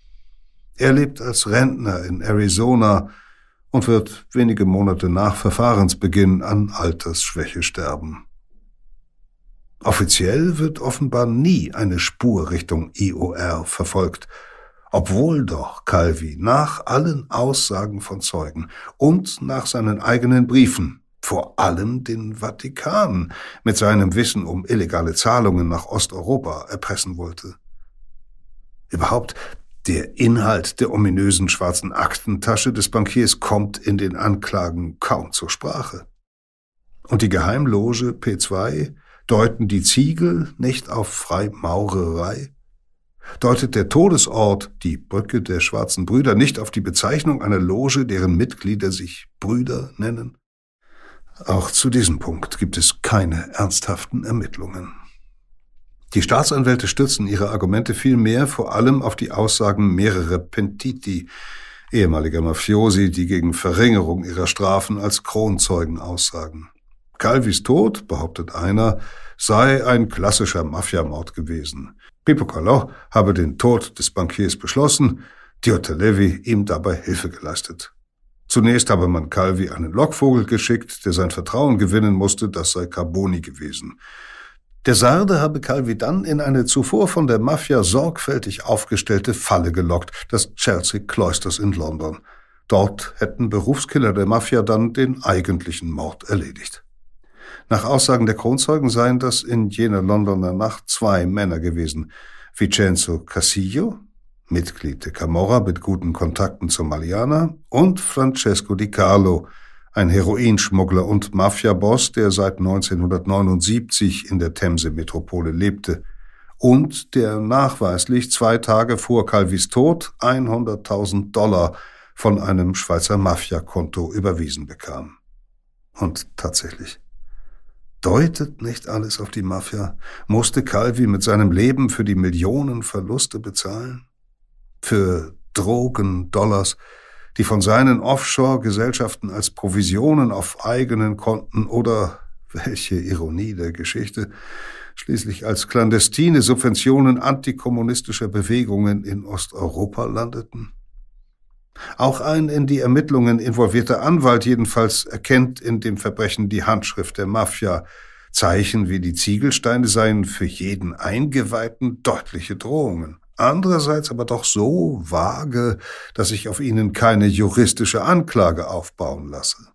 Er lebt als Rentner in Arizona und wird wenige Monate nach Verfahrensbeginn an Altersschwäche sterben. Offiziell wird offenbar nie eine Spur Richtung IOR verfolgt, obwohl doch Calvi nach allen Aussagen von Zeugen und nach seinen eigenen Briefen vor allem den Vatikan mit seinem Wissen um illegale Zahlungen nach Osteuropa erpressen wollte. Überhaupt der Inhalt der ominösen schwarzen Aktentasche des Bankiers kommt in den Anklagen kaum zur Sprache. Und die Geheimloge P2 deuten die Ziegel nicht auf Freimaurerei? Deutet der Todesort, die Brücke der schwarzen Brüder, nicht auf die Bezeichnung einer Loge, deren Mitglieder sich Brüder nennen? Auch zu diesem Punkt gibt es keine ernsthaften Ermittlungen. Die Staatsanwälte stützen ihre Argumente vielmehr vor allem auf die Aussagen mehrerer Pentiti, ehemaliger Mafiosi, die gegen Verringerung ihrer Strafen als Kronzeugen aussagen. Calvis Tod, behauptet einer, sei ein klassischer Mafiamord gewesen. Pippo Calò habe den Tod des Bankiers beschlossen, Diotta Levi ihm dabei Hilfe geleistet. Zunächst habe man Calvi einen Lockvogel geschickt, der sein Vertrauen gewinnen musste, das sei Carboni gewesen. Der Sarde habe Calvi dann in eine zuvor von der Mafia sorgfältig aufgestellte Falle gelockt, das Chelsea Cloisters in London. Dort hätten Berufskiller der Mafia dann den eigentlichen Mord erledigt. Nach Aussagen der Kronzeugen seien das in jener Londoner Nacht zwei Männer gewesen. Vincenzo Casillo, Mitglied der Camorra mit guten Kontakten zur Maliana, und Francesco Di Carlo, ein Heroinschmuggler und Mafiaboss, der seit 1979 in der Themse-Metropole lebte und der nachweislich zwei Tage vor Calvis Tod 100.000 Dollar von einem Schweizer Mafiakonto überwiesen bekam. Und tatsächlich. Deutet nicht alles auf die Mafia? Musste Calvi mit seinem Leben für die Millionen Verluste bezahlen? Für Drogen, Dollars, die von seinen Offshore-Gesellschaften als Provisionen auf eigenen Konten oder, welche Ironie der Geschichte, schließlich als clandestine Subventionen antikommunistischer Bewegungen in Osteuropa landeten? Auch ein in die Ermittlungen involvierter Anwalt jedenfalls erkennt in dem Verbrechen die Handschrift der Mafia. Zeichen wie die Ziegelsteine seien für jeden Eingeweihten deutliche Drohungen andererseits aber doch so vage, dass ich auf ihnen keine juristische Anklage aufbauen lasse.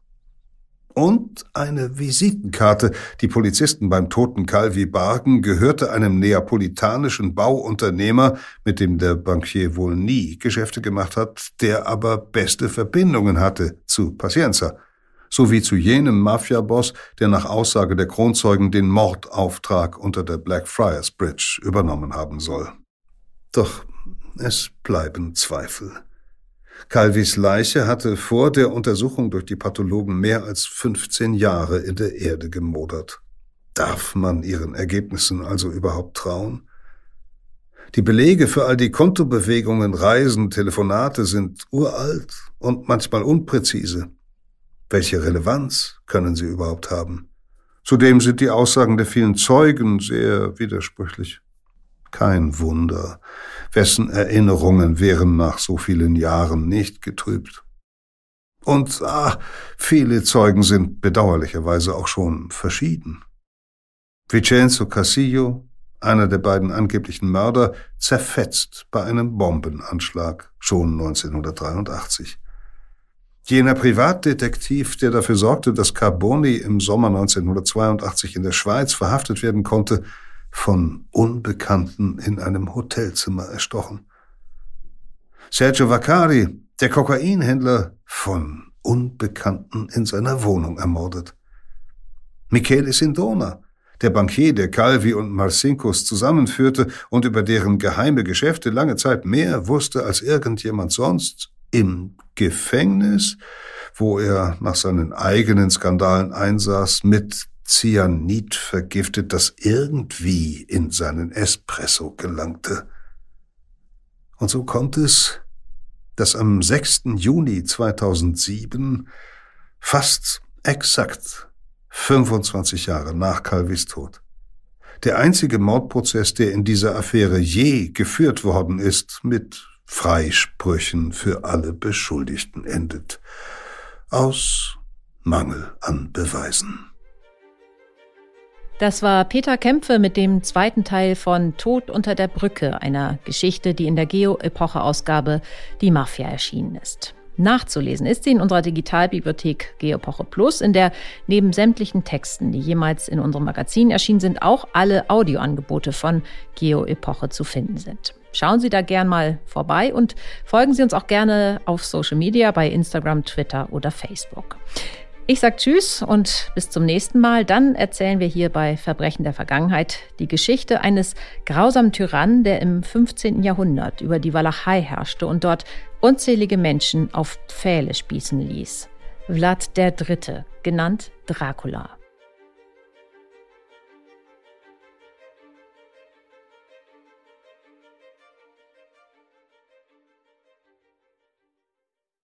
Und eine Visitenkarte, die Polizisten beim toten Calvi bargen, gehörte einem neapolitanischen Bauunternehmer, mit dem der Bankier wohl nie Geschäfte gemacht hat, der aber beste Verbindungen hatte zu Pacienza, sowie zu jenem Mafiaboss, der nach Aussage der Kronzeugen den Mordauftrag unter der Blackfriars Bridge übernommen haben soll. Doch es bleiben Zweifel. Calvis Leiche hatte vor der Untersuchung durch die Pathologen mehr als 15 Jahre in der Erde gemodert. Darf man ihren Ergebnissen also überhaupt trauen? Die Belege für all die Kontobewegungen, Reisen, Telefonate sind uralt und manchmal unpräzise. Welche Relevanz können sie überhaupt haben? Zudem sind die Aussagen der vielen Zeugen sehr widersprüchlich. Kein Wunder, wessen Erinnerungen wären nach so vielen Jahren nicht getrübt. Und ah, viele Zeugen sind bedauerlicherweise auch schon verschieden. Vincenzo Casillo, einer der beiden angeblichen Mörder, zerfetzt bei einem Bombenanschlag schon 1983. Jener Privatdetektiv, der dafür sorgte, dass Carboni im Sommer 1982 in der Schweiz verhaftet werden konnte, von Unbekannten in einem Hotelzimmer erstochen. Sergio Vaccari, der Kokainhändler, von Unbekannten in seiner Wohnung ermordet. Michele Sindona, der Bankier, der Calvi und Marcinkus zusammenführte und über deren geheime Geschäfte lange Zeit mehr wusste als irgendjemand sonst, im Gefängnis, wo er nach seinen eigenen Skandalen einsaß, mit Cyanid vergiftet, das irgendwie in seinen Espresso gelangte. Und so kommt es, dass am 6. Juni 2007, fast exakt 25 Jahre nach Calvis Tod, der einzige Mordprozess, der in dieser Affäre je geführt worden ist, mit Freisprüchen für alle Beschuldigten endet. Aus Mangel an Beweisen. Das war Peter Kämpfe mit dem zweiten Teil von Tod unter der Brücke, einer Geschichte, die in der Geo-Epoche-Ausgabe Die Mafia erschienen ist. Nachzulesen ist sie in unserer Digitalbibliothek Geopoche Plus, in der neben sämtlichen Texten, die jemals in unserem Magazin erschienen sind, auch alle Audioangebote von Geoepoche zu finden sind. Schauen Sie da gern mal vorbei und folgen Sie uns auch gerne auf Social Media bei Instagram, Twitter oder Facebook. Ich sage Tschüss und bis zum nächsten Mal. Dann erzählen wir hier bei Verbrechen der Vergangenheit die Geschichte eines grausamen Tyrannen, der im 15. Jahrhundert über die Walachei herrschte und dort unzählige Menschen auf Pfähle spießen ließ. Vlad III., genannt Dracula.